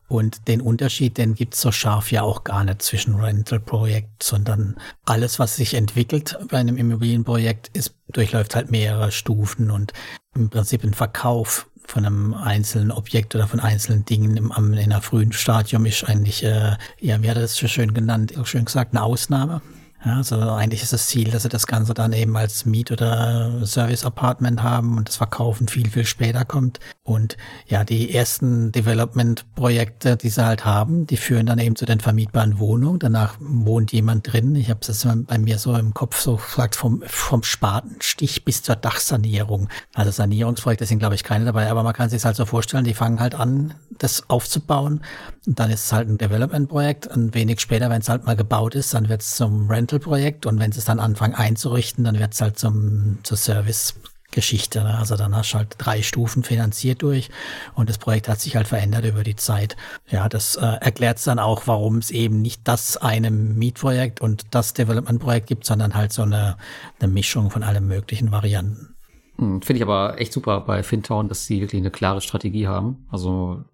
Und den Unterschied, den gibt's so scharf ja auch gar nicht zwischen Rental-Projekt, sondern alles, was sich entwickelt bei einem Immobilienprojekt, ist, durchläuft halt mehrere Stufen und im Prinzip ein Verkauf von einem einzelnen Objekt oder von einzelnen Dingen im, in einer frühen Stadium ist eigentlich, äh, ja, wie hat das so schön genannt, schön gesagt, eine Ausnahme. Ja, also eigentlich ist das Ziel, dass sie das Ganze dann eben als Miet- oder Service-Apartment haben und das Verkaufen viel, viel später kommt. Und ja, die ersten Development-Projekte, die sie halt haben, die führen dann eben zu den vermietbaren Wohnungen. Danach wohnt jemand drin. Ich habe es bei mir so im Kopf so gesagt, vom, vom Spatenstich bis zur Dachsanierung. Also Sanierungsprojekte sind, glaube ich, keine dabei, aber man kann sich halt so vorstellen, die fangen halt an, das aufzubauen. Und dann ist es halt ein Development-Projekt. Und wenig später, wenn es halt mal gebaut ist, dann wird es zum Rental Projekt und wenn sie es dann anfangen einzurichten, dann wird es halt zum, zur Service-Geschichte. Ne? Also dann hast du halt drei Stufen finanziert durch und das Projekt hat sich halt verändert über die Zeit. Ja, das äh, erklärt dann auch, warum es eben nicht das eine Mietprojekt und das Development-Projekt gibt, sondern halt so eine, eine Mischung von allen möglichen Varianten. Hm, finde ich aber echt super bei Fintown, dass sie wirklich eine klare Strategie haben. Also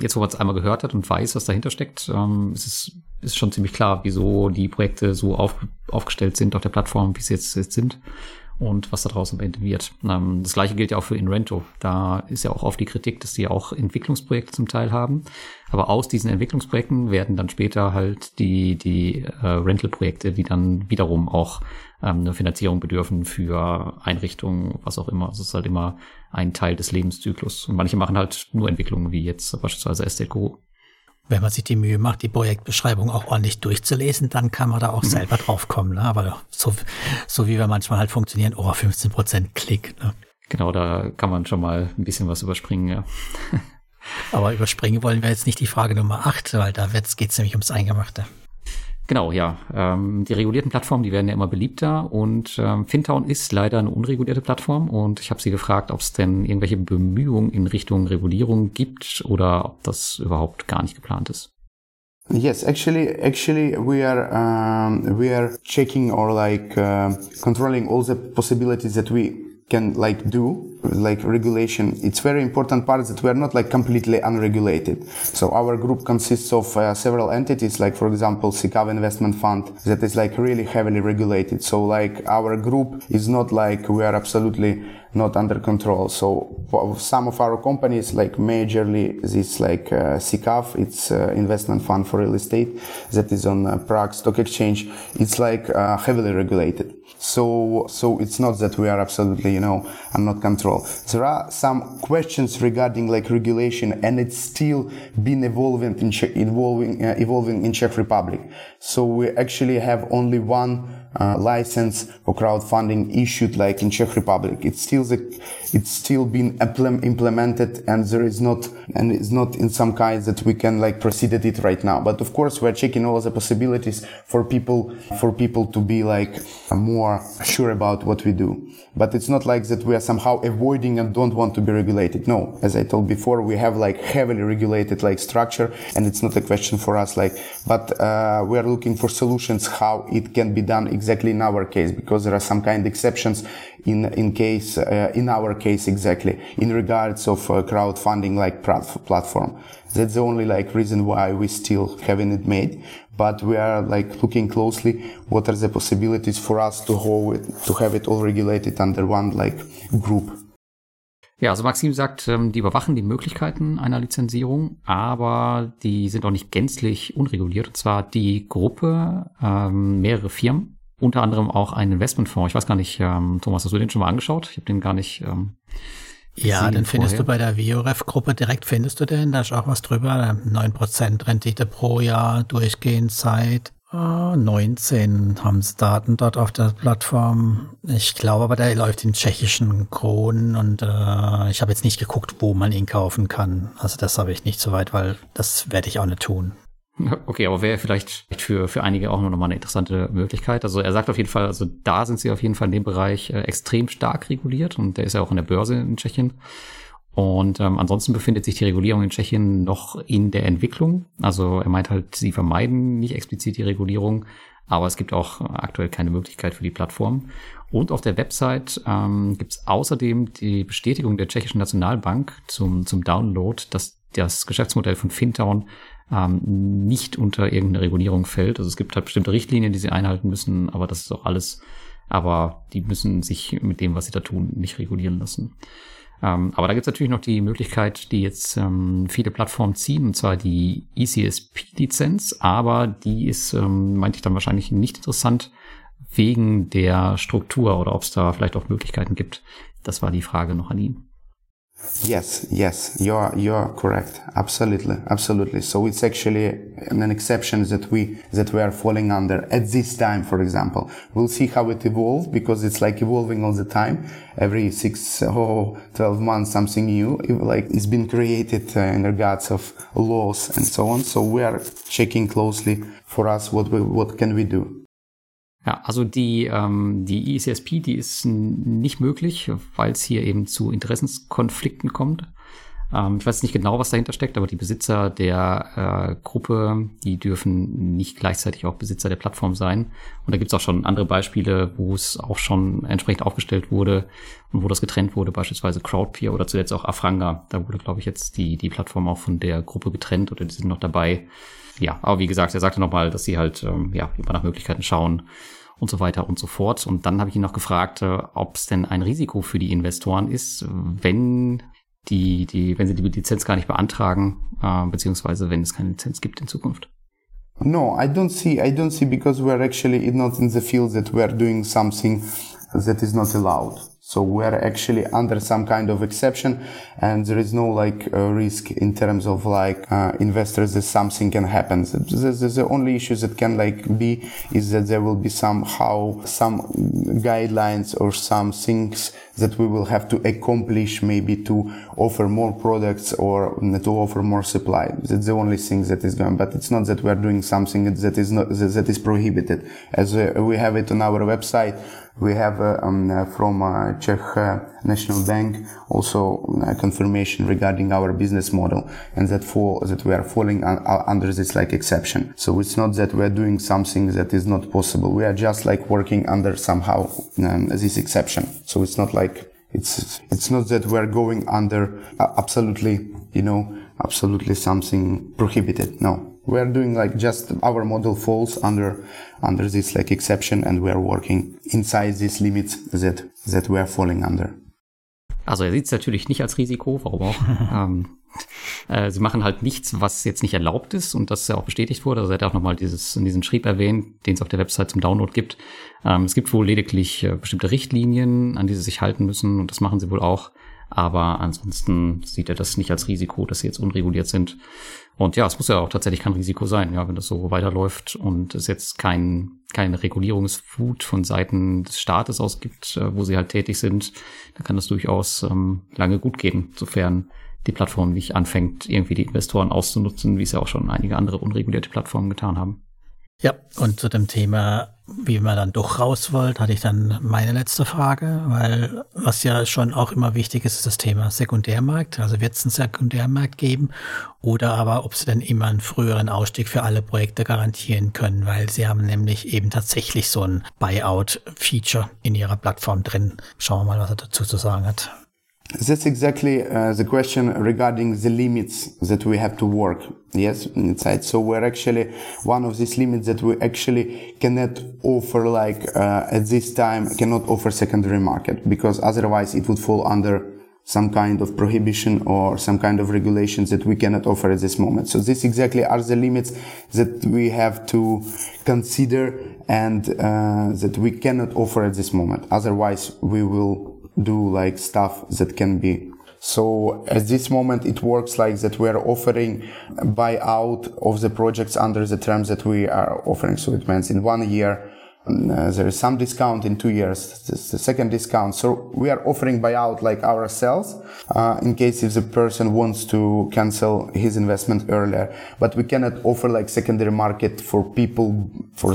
jetzt, wo man es einmal gehört hat und weiß, was dahinter steckt, ähm, ist es ist schon ziemlich klar, wieso die Projekte so auf, aufgestellt sind auf der Plattform, wie sie jetzt, jetzt sind und was da draußen am Ende wird. Ähm, das gleiche gilt ja auch für Inrento. Da ist ja auch oft die Kritik, dass die auch Entwicklungsprojekte zum Teil haben. Aber aus diesen Entwicklungsprojekten werden dann später halt die, die äh, Rental-Projekte, die dann wiederum auch ähm, eine Finanzierung bedürfen für Einrichtungen, was auch immer. Also es ist halt immer ein Teil des Lebenszyklus. Und manche machen halt nur Entwicklungen, wie jetzt beispielsweise Estate Guru. Wenn man sich die Mühe macht, die Projektbeschreibung auch ordentlich durchzulesen, dann kann man da auch mhm. selber drauf kommen. Ne? Aber so, so wie wir manchmal halt funktionieren, oh, 15 Prozent Klick. Ne? Genau, da kann man schon mal ein bisschen was überspringen, ja. Aber überspringen wollen wir jetzt nicht die Frage Nummer 8, weil da geht es nämlich ums Eingemachte. Genau, ja. Ähm, die regulierten Plattformen, die werden ja immer beliebter und ähm, Fintown ist leider eine unregulierte Plattform und ich habe sie gefragt, ob es denn irgendwelche Bemühungen in Richtung Regulierung gibt oder ob das überhaupt gar nicht geplant ist. Yes, actually, actually, we are um, we are checking or like uh, controlling all the possibilities that we can like do like regulation it's very important part that we are not like completely unregulated so our group consists of uh, several entities like for example Sikav investment fund that is like really heavily regulated so like our group is not like we are absolutely not under control. So some of our companies, like majorly this like uh, it's uh, investment fund for real estate that is on uh, Prague Stock Exchange. It's like uh, heavily regulated. So so it's not that we are absolutely you know under control. There are some questions regarding like regulation, and it's still been evolving in Czech, evolving uh, evolving in Czech Republic. So we actually have only one uh, license for crowdfunding issued like in Czech Republic. It's still the, it's still being implemented and there is not, and it's not in some kind that we can like proceed at it right now. But of course, we're checking all the possibilities for people, for people to be like more sure about what we do. But it's not like that we are somehow avoiding and don't want to be regulated. No, as I told before, we have like heavily regulated like structure and it's not a question for us like, but uh, we are looking for solutions how it can be done exactly in our case because there are some kind of exceptions in in case uh, in our case exactly in regards of uh, crowdfunding like platform that's the only like reason why we still haven't it made but we are like looking closely what are the possibilities for us to hold it, to have it all regulated under one like group Ja, also Maxim sagt, ähm, die überwachen die Möglichkeiten einer Lizenzierung, aber die sind auch nicht gänzlich unreguliert. Und zwar die Gruppe, ähm, mehrere Firmen, unter anderem auch ein Investmentfonds. Ich weiß gar nicht, ähm, Thomas, hast du den schon mal angeschaut? Ich habe den gar nicht. Ähm, ja, den findest vorher. du bei der Vioref-Gruppe direkt, findest du den, da ist auch was drüber, 9% Rendite pro Jahr durchgehend seit 19 haben sie Daten dort auf der Plattform. Ich glaube aber, der läuft in tschechischen Kronen und äh, ich habe jetzt nicht geguckt, wo man ihn kaufen kann. Also das habe ich nicht so weit, weil das werde ich auch nicht tun. Okay, aber wäre vielleicht für, für einige auch noch mal eine interessante Möglichkeit. Also er sagt auf jeden Fall, also da sind sie auf jeden Fall in dem Bereich äh, extrem stark reguliert und der ist ja auch in der Börse in Tschechien. Und ähm, ansonsten befindet sich die Regulierung in Tschechien noch in der Entwicklung. Also er meint halt, sie vermeiden nicht explizit die Regulierung, aber es gibt auch aktuell keine Möglichkeit für die Plattform. Und auf der Website ähm, gibt es außerdem die Bestätigung der tschechischen Nationalbank zum, zum Download, dass das Geschäftsmodell von Fintown ähm, nicht unter irgendeine Regulierung fällt. Also es gibt halt bestimmte Richtlinien, die sie einhalten müssen, aber das ist auch alles. Aber die müssen sich mit dem, was sie da tun, nicht regulieren lassen. Ähm, aber da gibt es natürlich noch die Möglichkeit, die jetzt ähm, viele Plattformen ziehen, und zwar die ECSP-Lizenz, aber die ist, ähm, meinte ich dann wahrscheinlich nicht interessant wegen der Struktur oder ob es da vielleicht auch Möglichkeiten gibt. Das war die Frage noch an ihn. Yes, yes, you're you're correct. Absolutely, absolutely. So it's actually an exception that we that we are falling under at this time. For example, we'll see how it evolves because it's like evolving all the time. Every six or twelve months, something new like it's been created uh, in regards of laws and so on. So we are checking closely for us what we, what can we do. Ja, also die, ähm, die ISSP, die ist nicht möglich, weil es hier eben Interessenskonflikten kommt. Ähm, ich weiß nicht genau, was dahinter steckt, aber die Besitzer der äh, Gruppe, die dürfen nicht gleichzeitig auch Besitzer der Plattform sein. Und da gibt es auch schon andere Beispiele, wo es auch schon entsprechend aufgestellt wurde und wo das getrennt wurde, beispielsweise Crowdpeer oder zuletzt auch Afranga. Da wurde, glaube ich, jetzt die, die Plattform auch von der Gruppe getrennt oder die sind noch dabei. Ja, aber wie gesagt, er sagte nochmal, dass sie halt ähm, ja immer nach Möglichkeiten schauen, und so weiter und so fort. Und dann habe ich ihn noch gefragt, äh, ob es denn ein Risiko für die Investoren ist, wenn die, die, wenn sie die Lizenz gar nicht beantragen, äh, beziehungsweise wenn es keine Lizenz gibt in Zukunft. No, I don't see. I don't see because we're actually not in the field that we're doing something that is not allowed. So we're actually under some kind of exception and there is no like uh, risk in terms of like uh, investors that something can happen. The, the, the, only issue that can like be is that there will be somehow some guidelines or some things that we will have to accomplish maybe to offer more products or to offer more supply. That's the only thing that is going, but it's not that we're doing something that is not, that is prohibited as we have it on our website we have uh, um, uh, from uh, Czech National Bank also confirmation regarding our business model and that for that we are falling un under this like exception. So it's not that we are doing something that is not possible. We are just like working under somehow um, this exception. So it's not like it's it's not that we're going under absolutely you know absolutely something prohibited no we are doing like just our model falls under under this like exception and we are working inside these limits that that we are falling under. Also er sieht es natürlich nicht als Risiko, warum auch. ähm, äh, sie machen halt nichts, was jetzt nicht erlaubt ist und das ja auch bestätigt wurde. Also er hat auch nochmal dieses in diesem Schrieb erwähnt, den es auf der Website zum Download gibt. Ähm, es gibt wohl lediglich äh, bestimmte Richtlinien, an die sie sich halten müssen und das machen sie wohl auch. Aber ansonsten sieht er das nicht als Risiko, dass sie jetzt unreguliert sind. Und ja, es muss ja auch tatsächlich kein Risiko sein, ja, wenn das so weiterläuft und es jetzt kein, keine Regulierungswut von Seiten des Staates ausgibt, äh, wo sie halt tätig sind, dann kann das durchaus ähm, lange gut gehen, sofern die Plattform nicht anfängt, irgendwie die Investoren auszunutzen, wie es ja auch schon einige andere unregulierte Plattformen getan haben. Ja, und zu dem Thema, wie man dann doch raus wollt, hatte ich dann meine letzte Frage, weil was ja schon auch immer wichtig ist, ist das Thema Sekundärmarkt. Also wird es einen Sekundärmarkt geben oder aber ob sie dann immer einen früheren Ausstieg für alle Projekte garantieren können, weil sie haben nämlich eben tatsächlich so ein Buyout-Feature in ihrer Plattform drin. Schauen wir mal, was er dazu zu sagen hat. That's exactly uh, the question regarding the limits that we have to work. Yes, inside. So we're actually one of these limits that we actually cannot offer like uh, at this time cannot offer secondary market because otherwise it would fall under some kind of prohibition or some kind of regulations that we cannot offer at this moment. So this exactly are the limits that we have to consider and uh, that we cannot offer at this moment. Otherwise we will do like stuff that can be so at this moment, it works like that we are offering buyout of the projects under the terms that we are offering. So it means in one year, uh, there is some discount in two years, the second discount. So we are offering buyout like ourselves, uh, in case if the person wants to cancel his investment earlier, but we cannot offer like secondary market for people, for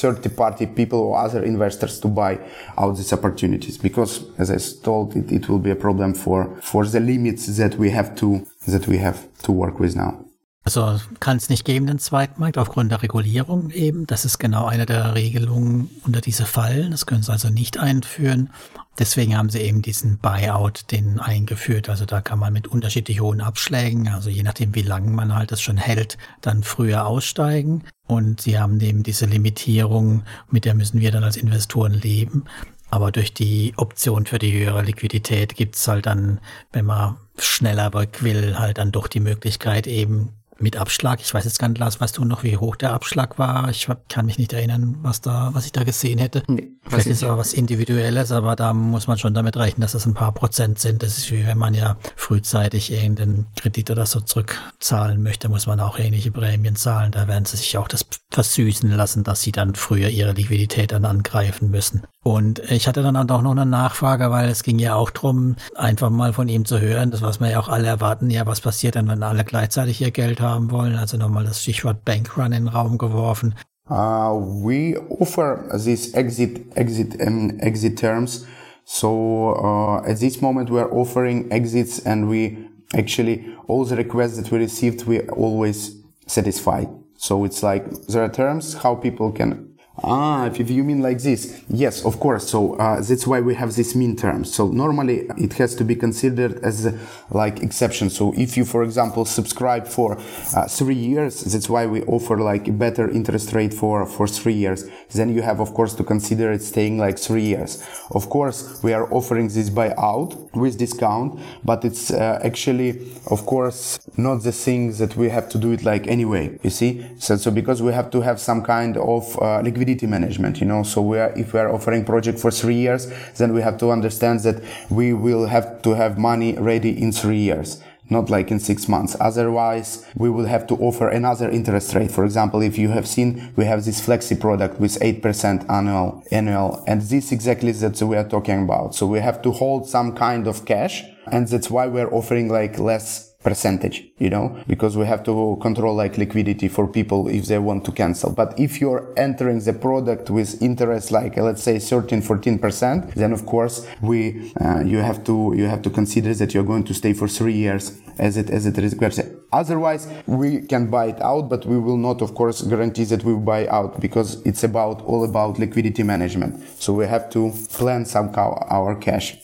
third party people or other investors to buy out these opportunities because as I told it, it will be a problem for, for the limits that we have to, that we have to work with now. Also kann es nicht geben, den Zweitmarkt, aufgrund der Regulierung eben. Das ist genau eine der Regelungen unter diese Fallen. Das können sie also nicht einführen. Deswegen haben sie eben diesen Buyout den eingeführt. Also da kann man mit unterschiedlich hohen Abschlägen, also je nachdem wie lange man halt das schon hält, dann früher aussteigen. Und sie haben eben diese Limitierung, mit der müssen wir dann als Investoren leben. Aber durch die Option für die höhere Liquidität gibt's halt dann, wenn man schneller weg will, halt dann doch die Möglichkeit eben mit Abschlag. Ich weiß jetzt gar nicht, Lars, weißt du noch, wie hoch der Abschlag war? Ich kann mich nicht erinnern, was da, was ich da gesehen hätte. Nee, Vielleicht ist aber was Individuelles, aber da muss man schon damit rechnen, dass es ein paar Prozent sind. Das ist wie wenn man ja frühzeitig irgendeinen Kredit oder so zurückzahlen möchte, muss man auch ähnliche Prämien zahlen. Da werden sie sich auch das versüßen lassen, dass sie dann früher ihre Liquidität dann angreifen müssen. Und ich hatte dann auch noch eine Nachfrage, weil es ging ja auch drum, einfach mal von ihm zu hören, das was wir ja auch alle erwarten, ja, was passiert dann, wenn alle gleichzeitig ihr Geld haben wollen? Also nochmal das Stichwort Bankrun in den Raum geworfen. Uh, we offer these exit exit um, exit terms. So uh, at this moment we are offering exits and we actually all the requests that we received we always satisfy. So it's like there are terms how people can Ah, if you mean like this, yes, of course. So uh, that's why we have this mean term. So normally it has to be considered as a, like exception. So if you, for example, subscribe for uh, three years, that's why we offer like a better interest rate for for three years. Then you have, of course, to consider it staying like three years. Of course, we are offering this buyout with discount, but it's uh, actually, of course, not the thing that we have to do it like anyway. You see, so so because we have to have some kind of uh, liquidity liquidity management you know so we are if we are offering project for three years then we have to understand that we will have to have money ready in three years not like in six months. Otherwise, we will have to offer another interest rate. For example, if you have seen, we have this flexi product with 8% annual, annual, and this exactly that we are talking about. So we have to hold some kind of cash, and that's why we're offering like less percentage, you know, because we have to control like liquidity for people if they want to cancel. But if you're entering the product with interest like let's say 13, 14%, then of course we, uh, you have to, you have to consider that you're going to stay for three years as it, as it requires. Otherwise we can buy it out, but we will not of course guarantee that we buy out because it's about all about liquidity management. So we have to plan somehow our cash.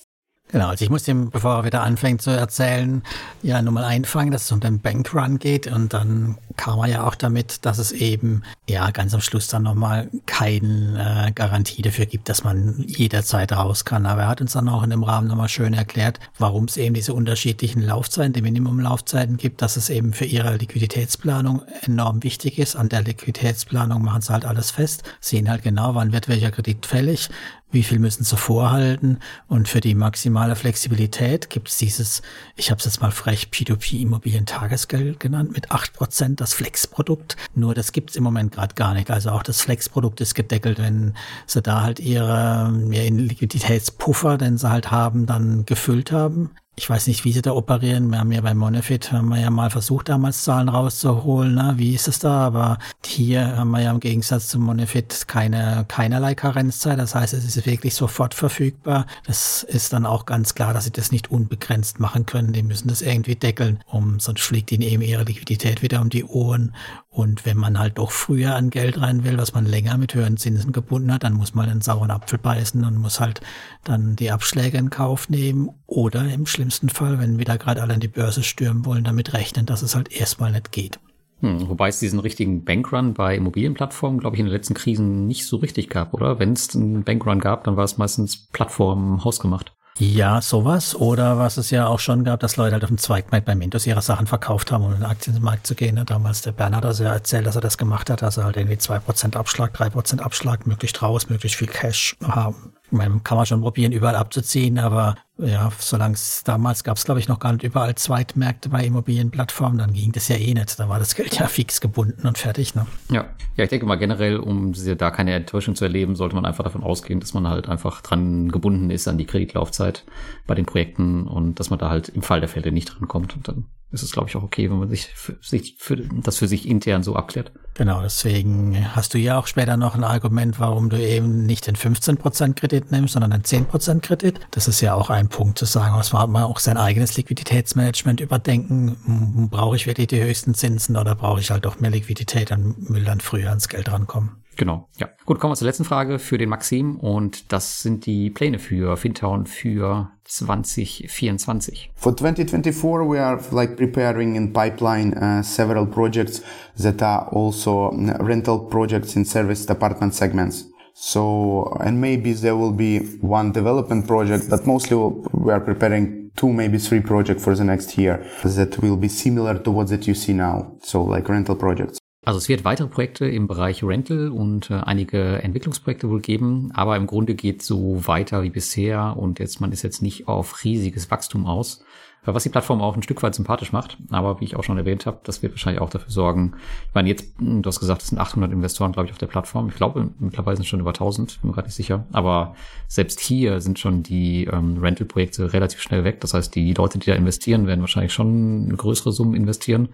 Genau, also ich muss ihm, bevor er wieder anfängt zu erzählen, ja nur mal einfangen, dass es um den Bankrun geht und dann kam er ja auch damit, dass es eben ja ganz am Schluss dann nochmal keine äh, Garantie dafür gibt, dass man jederzeit raus kann. Aber er hat uns dann auch in dem Rahmen nochmal schön erklärt, warum es eben diese unterschiedlichen Laufzeiten, die Minimumlaufzeiten gibt, dass es eben für ihre Liquiditätsplanung enorm wichtig ist. An der Liquiditätsplanung machen sie halt alles fest, sehen halt genau, wann wird welcher Kredit fällig, wie viel müssen sie vorhalten. Und für die maximale Flexibilität gibt es dieses, ich habe es jetzt mal frech P2P Immobilien-Tagesgeld genannt, mit acht Prozent das Flex-Produkt. Nur das gibt es im Moment gerade gar nicht. Also auch das Flex-Produkt ist gedeckelt, wenn sie da halt ihre, ihren Liquiditätspuffer, den sie halt haben, dann gefüllt haben ich weiß nicht, wie sie da operieren. Wir haben ja bei Monefit, haben wir ja mal versucht, damals Zahlen rauszuholen. Ne? Wie ist es da? Aber hier haben wir ja im Gegensatz zu Monefit keine, keinerlei Karenzzeit. Das heißt, es ist wirklich sofort verfügbar. Das ist dann auch ganz klar, dass sie das nicht unbegrenzt machen können. Die müssen das irgendwie deckeln, um, sonst fliegt ihnen eben ihre Liquidität wieder um die Ohren. Und wenn man halt doch früher an Geld rein will, was man länger mit höheren Zinsen gebunden hat, dann muss man einen sauren Apfel beißen und muss halt dann die Abschläge in Kauf nehmen oder im schlimmsten Fall, wenn wieder gerade alle an die Börse stürmen wollen, damit rechnen, dass es halt erstmal nicht geht. Hm, wobei es diesen richtigen Bankrun bei Immobilienplattformen, glaube ich, in den letzten Krisen nicht so richtig gab, oder? Wenn es einen Bankrun gab, dann war es meistens Plattformen hausgemacht. Ja, sowas. Oder was es ja auch schon gab, dass Leute halt auf dem Zweigmarkt bei Mintos ihre Sachen verkauft haben, um in den Aktienmarkt zu gehen. Damals der Bernhard also erzählt, dass er das gemacht hat, dass er halt irgendwie zwei Prozent Abschlag, drei Prozent Abschlag, möglichst raus, möglichst viel Cash haben. Ich meine, kann man schon probieren, überall abzuziehen, aber ja, solange es damals gab es, glaube ich, noch gar nicht überall Zweitmärkte bei Immobilienplattformen, dann ging das ja eh nicht. Da war das Geld ja fix gebunden und fertig. Ne? Ja. ja, ich denke mal generell, um da keine Enttäuschung zu erleben, sollte man einfach davon ausgehen, dass man halt einfach dran gebunden ist an die Kreditlaufzeit bei den Projekten und dass man da halt im Fall der Fälle nicht dran kommt. Und dann ist es, glaube ich, auch okay, wenn man sich, für, sich für, das für sich intern so abklärt. Genau, deswegen hast du ja auch später noch ein Argument, warum du eben nicht den 15% Kredit nimmst, sondern den 10% Kredit. Das ist ja auch ein Punkt zu sagen, was man auch sein eigenes Liquiditätsmanagement überdenken. Brauche ich wirklich die höchsten Zinsen oder brauche ich halt doch mehr Liquidität und will dann früher ans Geld rankommen? Genau, ja. Gut, kommen wir zur letzten Frage für den Maxim und das sind die Pläne für Fintown für 2024. For 2024 we are like preparing in pipeline uh, several projects that are also uh, rental projects in service apartment segments. So, and maybe there will be one development project, but mostly we are preparing two, maybe three projects for the next year that will be similar to what that you see now. So like rental projects. Also es wird weitere Projekte im Bereich Rental und äh, einige Entwicklungsprojekte wohl geben, aber im Grunde geht so weiter wie bisher und jetzt man ist jetzt nicht auf riesiges Wachstum aus, was die Plattform auch ein Stück weit sympathisch macht. Aber wie ich auch schon erwähnt habe, das wird wahrscheinlich auch dafür sorgen. Ich meine, jetzt, hm, du hast gesagt, es sind 800 Investoren, glaube ich, auf der Plattform. Ich glaube, mittlerweile sind schon über 1000, bin mir gerade nicht sicher. Aber selbst hier sind schon die ähm, Rental-Projekte relativ schnell weg. Das heißt, die Leute, die da investieren, werden wahrscheinlich schon größere Summen investieren.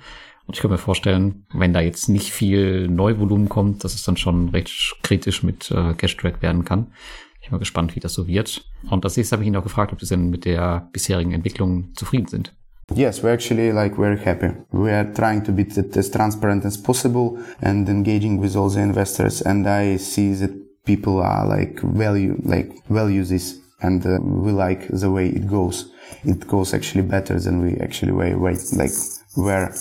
Und ich kann mir vorstellen, wenn da jetzt nicht viel Neuvolumen kommt, dass es dann schon recht kritisch mit äh, Cash-Track werden kann. Bin mal gespannt, wie das so wird. Und das nächste habe ich ihn auch gefragt, ob Sie denn mit der bisherigen Entwicklung zufrieden sind. Yes, we're actually like very happy. We are trying to be as transparent as possible and engaging with all the investors. And I see that people are like value, like value this, and uh, we like the way it goes. It goes actually better than we actually were, like were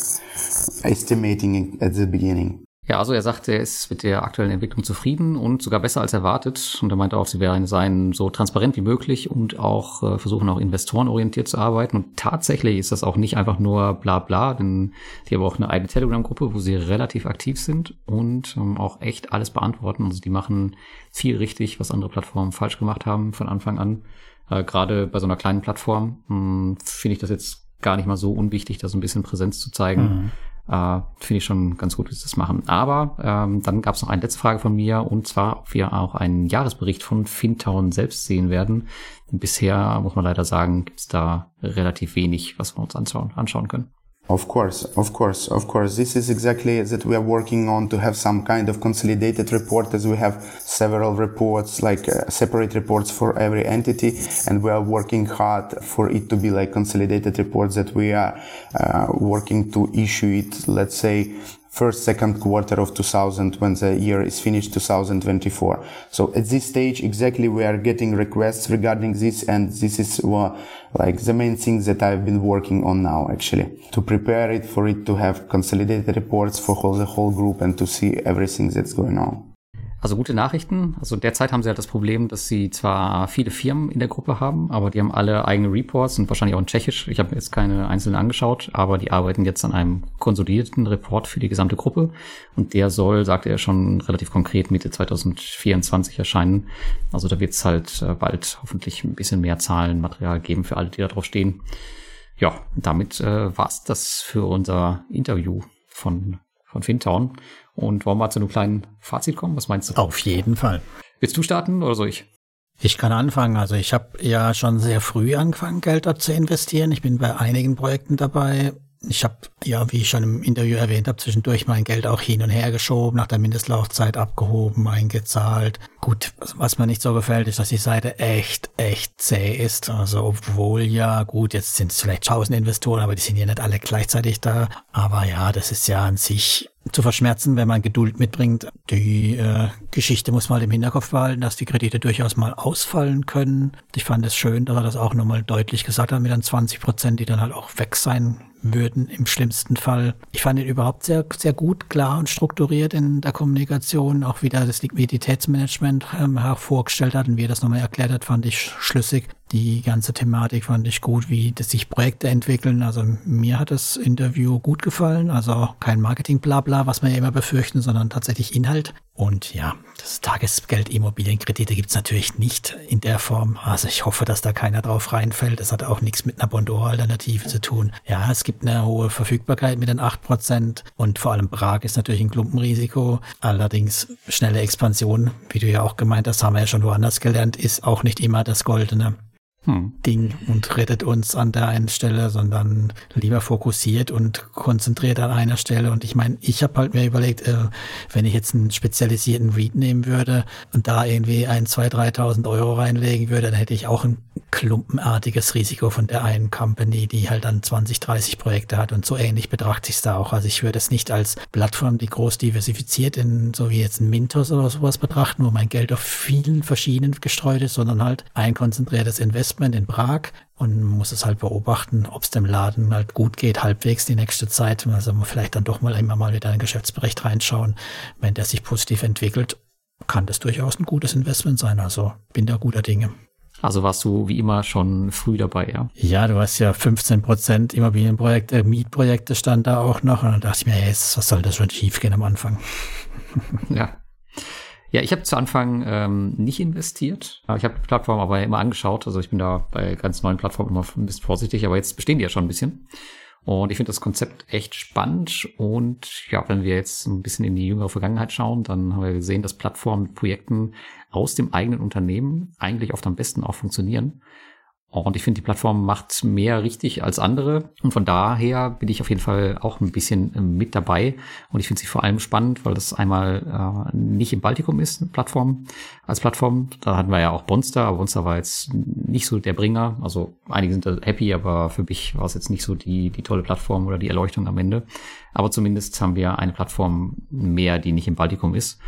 estimating at the beginning. Ja, also er sagt, er ist mit der aktuellen Entwicklung zufrieden und sogar besser als erwartet. Und er meinte auch, sie werden sein so transparent wie möglich und auch äh, versuchen auch investorenorientiert zu arbeiten. Und tatsächlich ist das auch nicht einfach nur bla bla, denn die haben auch eine eigene Telegram-Gruppe, wo sie relativ aktiv sind und ähm, auch echt alles beantworten. Also die machen viel richtig, was andere Plattformen falsch gemacht haben von Anfang an. Äh, Gerade bei so einer kleinen Plattform hm, finde ich das jetzt gar nicht mal so unwichtig, da so ein bisschen Präsenz zu zeigen. Mhm. Äh, Finde ich schon ganz gut, wie sie das machen. Aber ähm, dann gab es noch eine letzte Frage von mir, und zwar, ob wir auch einen Jahresbericht von Fintown selbst sehen werden. Bisher, muss man leider sagen, gibt es da relativ wenig, was wir uns anschauen, anschauen können. Of course, of course, of course. This is exactly that we are working on to have some kind of consolidated report as we have several reports, like uh, separate reports for every entity. And we are working hard for it to be like consolidated reports that we are uh, working to issue it, let's say, first, second quarter of 2000 when the year is finished 2024. So at this stage, exactly we are getting requests regarding this and this is uh, like the main things that I've been working on now actually to prepare it for it to have consolidated reports for whole, the whole group and to see everything that's going on. Also gute Nachrichten. Also derzeit haben sie halt das Problem, dass sie zwar viele Firmen in der Gruppe haben, aber die haben alle eigene Reports und wahrscheinlich auch in Tschechisch. Ich habe jetzt keine einzelnen angeschaut, aber die arbeiten jetzt an einem konsolidierten Report für die gesamte Gruppe und der soll, sagte er schon relativ konkret, Mitte 2024 erscheinen. Also da wird es halt äh, bald hoffentlich ein bisschen mehr Zahlenmaterial geben für alle, die da drauf stehen. Ja, damit äh, war's das für unser Interview von von Fintown. Und wollen wir mal zu einem kleinen Fazit kommen? Was meinst du? Auf jeden Fall. Willst du starten oder soll ich? Ich kann anfangen. Also ich habe ja schon sehr früh angefangen, Geld dort zu investieren. Ich bin bei einigen Projekten dabei. Ich habe, ja, wie ich schon im Interview erwähnt habe, zwischendurch mein Geld auch hin und her geschoben, nach der Mindestlaufzeit abgehoben, eingezahlt. Gut, was mir nicht so gefällt, ist, dass die Seite echt, echt zäh ist. Also obwohl ja, gut, jetzt sind es vielleicht tausend Investoren, aber die sind ja nicht alle gleichzeitig da. Aber ja, das ist ja an sich zu verschmerzen, wenn man Geduld mitbringt. Die äh, Geschichte muss halt im Hinterkopf behalten, dass die Kredite durchaus mal ausfallen können. Ich fand es schön, dass er das auch nochmal deutlich gesagt hat mit den 20 Prozent, die dann halt auch weg sein würden im schlimmsten Fall. Ich fand ihn überhaupt sehr, sehr gut, klar und strukturiert in der Kommunikation. Auch wieder das Liquiditätsmanagement ähm, hervorgestellt hat und wie er das nochmal erklärt hat, fand ich schlüssig. Die ganze Thematik fand ich gut, wie das sich Projekte entwickeln. Also mir hat das Interview gut gefallen. Also kein Marketing-Blabla, was wir ja immer befürchten, sondern tatsächlich Inhalt. Und ja, das Tagesgeld Immobilienkredite gibt's natürlich nicht in der Form. Also ich hoffe, dass da keiner drauf reinfällt. Das hat auch nichts mit einer Bondor-Alternative zu tun. Ja, es gibt eine hohe Verfügbarkeit mit den acht Prozent und vor allem Prag ist natürlich ein Klumpenrisiko. Allerdings schnelle Expansion, wie du ja auch gemeint hast, haben wir ja schon woanders gelernt, ist auch nicht immer das Goldene hm. Ding und rettet uns an der einen Stelle, sondern lieber fokussiert und konzentriert an einer Stelle. Und ich meine, ich habe halt mir überlegt, äh, wenn ich jetzt einen spezialisierten Read nehmen würde und da irgendwie ein, zwei, dreitausend Euro reinlegen würde, dann hätte ich auch ein klumpenartiges Risiko von der einen Company, die halt dann 20, 30 Projekte hat. Und so ähnlich betrachte ich es da auch. Also ich würde es nicht als Plattform, die groß diversifiziert in, so wie jetzt ein Mintos oder sowas betrachten, wo mein Geld auf vielen verschiedenen gestreut ist, sondern halt ein konzentriertes Investment Investment in Prag und muss es halt beobachten, ob es dem Laden halt gut geht, halbwegs die nächste Zeit. Also vielleicht dann doch mal immer mal wieder in den Geschäftsbericht reinschauen. Wenn der sich positiv entwickelt, kann das durchaus ein gutes Investment sein. Also bin da guter Dinge. Also warst du wie immer schon früh dabei, ja? Ja, du hast ja 15 Prozent Immobilienprojekte, Mietprojekte stand da auch noch. Und dann dachte ich mir, yes, was soll das schon schief gehen am Anfang? ja. Ja, ich habe zu Anfang ähm, nicht investiert. Ich habe die Plattform aber immer angeschaut. Also ich bin da bei ganz neuen Plattformen immer ein bisschen vorsichtig, aber jetzt bestehen die ja schon ein bisschen. Und ich finde das Konzept echt spannend. Und ja, wenn wir jetzt ein bisschen in die jüngere Vergangenheit schauen, dann haben wir gesehen, dass Plattformen mit Projekten aus dem eigenen Unternehmen eigentlich oft am besten auch funktionieren. Und ich finde, die Plattform macht mehr richtig als andere. Und von daher bin ich auf jeden Fall auch ein bisschen äh, mit dabei. Und ich finde sie vor allem spannend, weil das einmal äh, nicht im Baltikum ist, eine Plattform als Plattform. Da hatten wir ja auch Bonster, aber Bonster war jetzt nicht so der Bringer. Also einige sind da happy, aber für mich war es jetzt nicht so die, die tolle Plattform oder die Erleuchtung am Ende. Aber zumindest haben wir eine Plattform mehr, die nicht im Baltikum ist.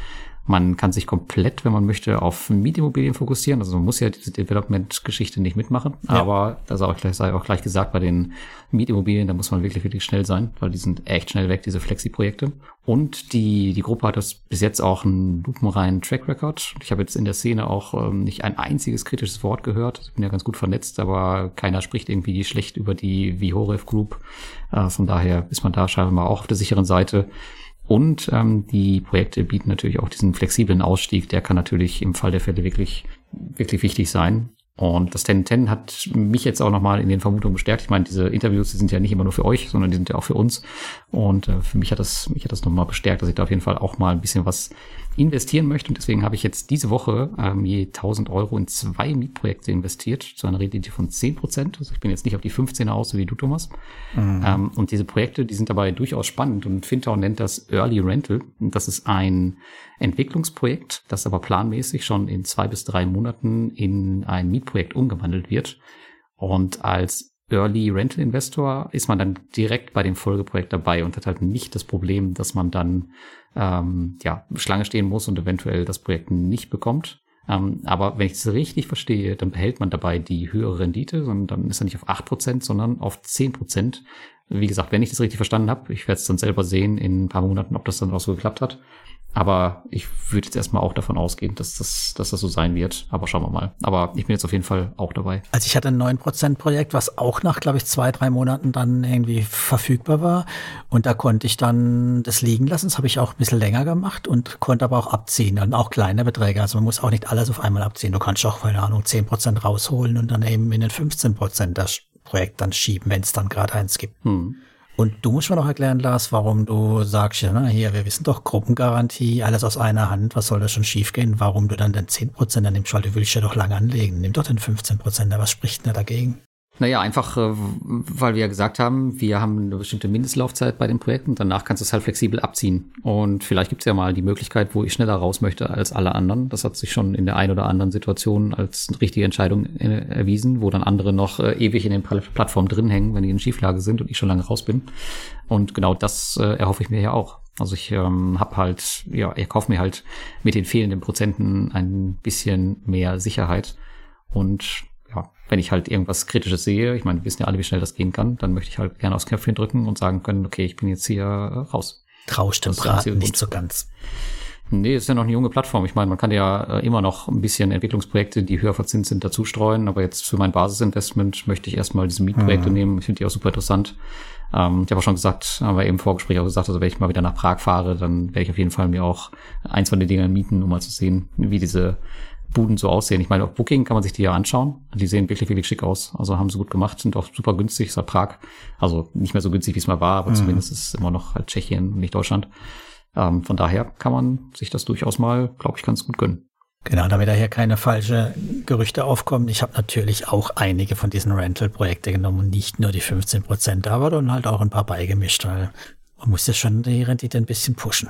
Man kann sich komplett, wenn man möchte, auf Mietimmobilien fokussieren. Also man muss ja diese Development-Geschichte nicht mitmachen. Ja. Aber das sei auch, gleich, sei auch gleich gesagt, bei den Mietimmobilien, da muss man wirklich, wirklich schnell sein, weil die sind echt schnell weg, diese Flexi-Projekte. Und die, die Gruppe hat das bis jetzt auch einen lupenreinen Track Record. Ich habe jetzt in der Szene auch ähm, nicht ein einziges kritisches Wort gehört. Ich bin ja ganz gut vernetzt, aber keiner spricht irgendwie schlecht über die Vihorev Group. Äh, von daher ist man da scheinbar auch auf der sicheren Seite. Und ähm, die Projekte bieten natürlich auch diesen flexiblen Ausstieg. Der kann natürlich im Fall der Fälle wirklich, wirklich wichtig sein. Und das 1010 hat mich jetzt auch nochmal in den Vermutungen bestärkt. Ich meine, diese Interviews, die sind ja nicht immer nur für euch, sondern die sind ja auch für uns. Und äh, für mich hat das, mich hat das nochmal bestärkt, dass ich da auf jeden Fall auch mal ein bisschen was investieren möchte. Und deswegen habe ich jetzt diese Woche ähm, je 1000 Euro in zwei Mietprojekte investiert, zu einer Rendite von 10 Prozent. Also ich bin jetzt nicht auf die 15er aus, so wie du, Thomas. Mhm. Ähm, und diese Projekte, die sind dabei durchaus spannend. Und Fintau nennt das Early Rental. Und das ist ein Entwicklungsprojekt, das aber planmäßig schon in zwei bis drei Monaten in ein Mietprojekt umgewandelt wird. Und als Early Rental Investor ist man dann direkt bei dem Folgeprojekt dabei und hat halt nicht das Problem, dass man dann ähm, ja, Schlange stehen muss und eventuell das Projekt nicht bekommt. Ähm, aber wenn ich es richtig verstehe, dann behält man dabei die höhere Rendite, sondern dann ist er nicht auf acht Prozent, sondern auf zehn Prozent. Wie gesagt, wenn ich das richtig verstanden habe, ich werde es dann selber sehen in ein paar Monaten, ob das dann auch so geklappt hat. Aber ich würde jetzt erstmal auch davon ausgehen, dass das, dass das so sein wird. Aber schauen wir mal. Aber ich bin jetzt auf jeden Fall auch dabei. Also ich hatte ein 9%-Projekt, was auch nach, glaube ich, zwei, drei Monaten dann irgendwie verfügbar war. Und da konnte ich dann das liegen lassen. Das habe ich auch ein bisschen länger gemacht und konnte aber auch abziehen. Und auch kleine Beträge. Also man muss auch nicht alles auf einmal abziehen. Du kannst auch, keine Ahnung, 10% rausholen und dann eben in den 15% das Projekt dann schieben, wenn es dann gerade eins gibt. Hm. Und du musst mir noch erklären, Lars, warum du sagst, ja, na, hier, wir wissen doch, Gruppengarantie, alles aus einer Hand, was soll da schon schiefgehen? Warum du dann den 10% nimmst, weil du willst ja doch lang anlegen. Nimm doch den 15%, was spricht denn da dagegen? Naja, einfach, äh, weil wir ja gesagt haben, wir haben eine bestimmte Mindestlaufzeit bei den Projekten. Danach kannst du es halt flexibel abziehen. Und vielleicht gibt es ja mal die Möglichkeit, wo ich schneller raus möchte als alle anderen. Das hat sich schon in der einen oder anderen Situation als richtige Entscheidung äh, erwiesen, wo dann andere noch äh, ewig in den Plattformen drin hängen, wenn die in Schieflage sind und ich schon lange raus bin. Und genau das erhoffe ich mir ja auch. Also ich ähm, habe halt, ja, ich kaufe mir halt mit den fehlenden Prozenten ein bisschen mehr Sicherheit. Und ja, wenn ich halt irgendwas Kritisches sehe, ich meine, wir wissen ja alle, wie schnell das gehen kann, dann möchte ich halt gerne aufs Knöpfchen drücken und sagen können, okay, ich bin jetzt hier äh, raus. Trauscht dem Braten nicht so ganz. Nee, ist ja noch eine junge Plattform. Ich meine, man kann ja äh, immer noch ein bisschen Entwicklungsprojekte, die höher verzinst sind, dazu streuen. Aber jetzt für mein Basisinvestment möchte ich erstmal diese Mietprojekte mhm. nehmen. Ich finde die auch super interessant. Ähm, ich habe auch schon gesagt, haben wir eben im Vorgespräch auch gesagt, also wenn ich mal wieder nach Prag fahre, dann werde ich auf jeden Fall mir auch eins von den Dingern mieten, um mal zu sehen, wie diese Buden so aussehen. Ich meine, auf Booking kann man sich die ja anschauen. Die sehen wirklich, wirklich schick aus. Also haben sie gut gemacht, sind auch super günstig, ist halt Prag. Also nicht mehr so günstig, wie es mal war, aber mhm. zumindest ist es immer noch halt Tschechien und nicht Deutschland. Ähm, von daher kann man sich das durchaus mal, glaube ich, ganz gut gönnen. Genau, damit da hier keine falsche Gerüchte aufkommen. Ich habe natürlich auch einige von diesen Rental-Projekten genommen nicht nur die 15 Prozent, aber dann halt auch ein paar beigemischt, weil man muss ja schon die Rendite ein bisschen pushen.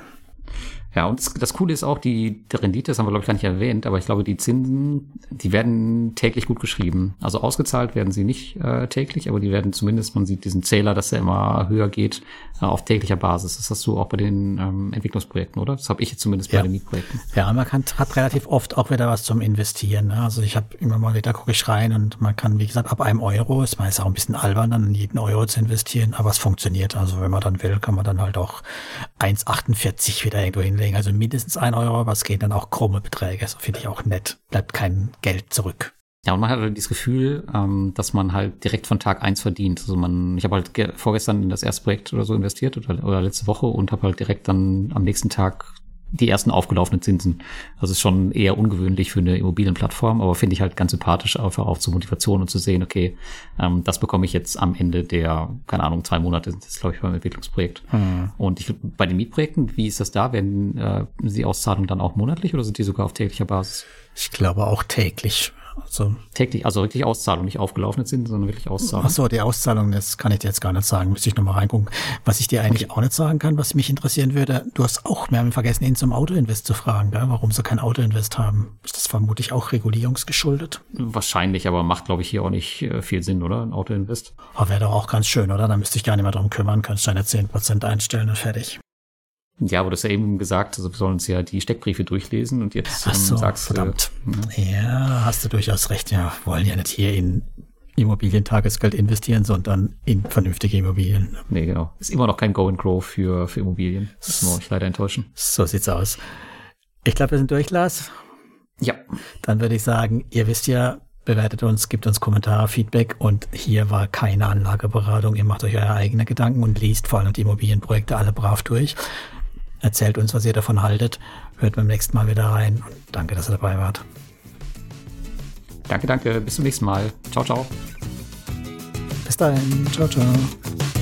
Ja, und das, Coole ist auch, die, die Rendite, das haben wir, glaube ich, gar nicht erwähnt, aber ich glaube, die Zinsen, die werden täglich gut geschrieben. Also ausgezahlt werden sie nicht äh, täglich, aber die werden zumindest, man sieht diesen Zähler, dass er immer höher geht, äh, auf täglicher Basis. Das hast du auch bei den ähm, Entwicklungsprojekten, oder? Das habe ich jetzt zumindest ja. bei den Mietprojekten. Ja, man kann, hat relativ oft auch wieder was zum Investieren. Ne? Also ich habe immer mal wieder, gucke ich rein und man kann, wie gesagt, ab einem Euro, ist meist auch ein bisschen albern, dann in jeden Euro zu investieren, aber es funktioniert. Also wenn man dann will, kann man dann halt auch 1,48 wieder irgendwo hinlegen hinlegen. Also mindestens ein Euro, aber es gehen dann auch krumme Beträge. Das finde ich auch nett. Bleibt kein Geld zurück. Ja, und man hat halt dieses Gefühl, ähm, dass man halt direkt von Tag eins verdient. Also man, ich habe halt vorgestern in das erste Projekt oder so investiert oder, oder letzte Woche und habe halt direkt dann am nächsten Tag die ersten aufgelaufenen Zinsen. Das ist schon eher ungewöhnlich für eine Immobilienplattform, aber finde ich halt ganz sympathisch, einfach auch zur Motivation und zu sehen, okay, ähm, das bekomme ich jetzt am Ende der, keine Ahnung, zwei Monate sind das, glaube ich, beim Entwicklungsprojekt. Hm. Und ich, bei den Mietprojekten, wie ist das da? Werden äh, die Auszahlungen dann auch monatlich oder sind die sogar auf täglicher Basis? Ich glaube auch täglich. Also täglich, also wirklich Auszahlung, nicht aufgelaufene Zinsen, sondern wirklich Auszahlung. Ach so, die Auszahlung, das kann ich dir jetzt gar nicht sagen. Müsste ich nochmal reingucken. Was ich dir eigentlich okay. auch nicht sagen kann, was mich interessieren würde, du hast auch, wir haben vergessen, ihn zum Autoinvest zu fragen, gell? warum sie kein Autoinvest haben. Ist das vermutlich auch regulierungsgeschuldet? Wahrscheinlich, aber macht, glaube ich, hier auch nicht äh, viel Sinn, oder? Ein Autoinvest. Aber wäre doch auch ganz schön, oder? Da müsste ich gar nicht mehr drum kümmern, könntest deine 10% einstellen und fertig. Ja, aber du hast ja eben gesagt, also wir sollen uns ja die Steckbriefe durchlesen und jetzt Ach so, ähm, sagst verdammt. Äh, ja, hast du durchaus recht. Ja, wollen ja nicht hier in Immobilientagesgeld investieren, sondern in vernünftige Immobilien. Nee, genau. Ist immer noch kein Go and Grow für, für Immobilien. Das muss ich leider enttäuschen. So sieht's aus. Ich glaube, wir sind durch, Lars. Ja. Dann würde ich sagen, ihr wisst ja, bewertet uns, gibt uns Kommentare, Feedback und hier war keine Anlageberatung. Ihr macht euch eure eigenen Gedanken und liest vor allem die Immobilienprojekte alle brav durch. Erzählt uns, was ihr davon haltet. Hört beim nächsten Mal wieder rein. Und danke, dass ihr dabei wart. Danke, danke. Bis zum nächsten Mal. Ciao, ciao. Bis dahin. Ciao, ciao.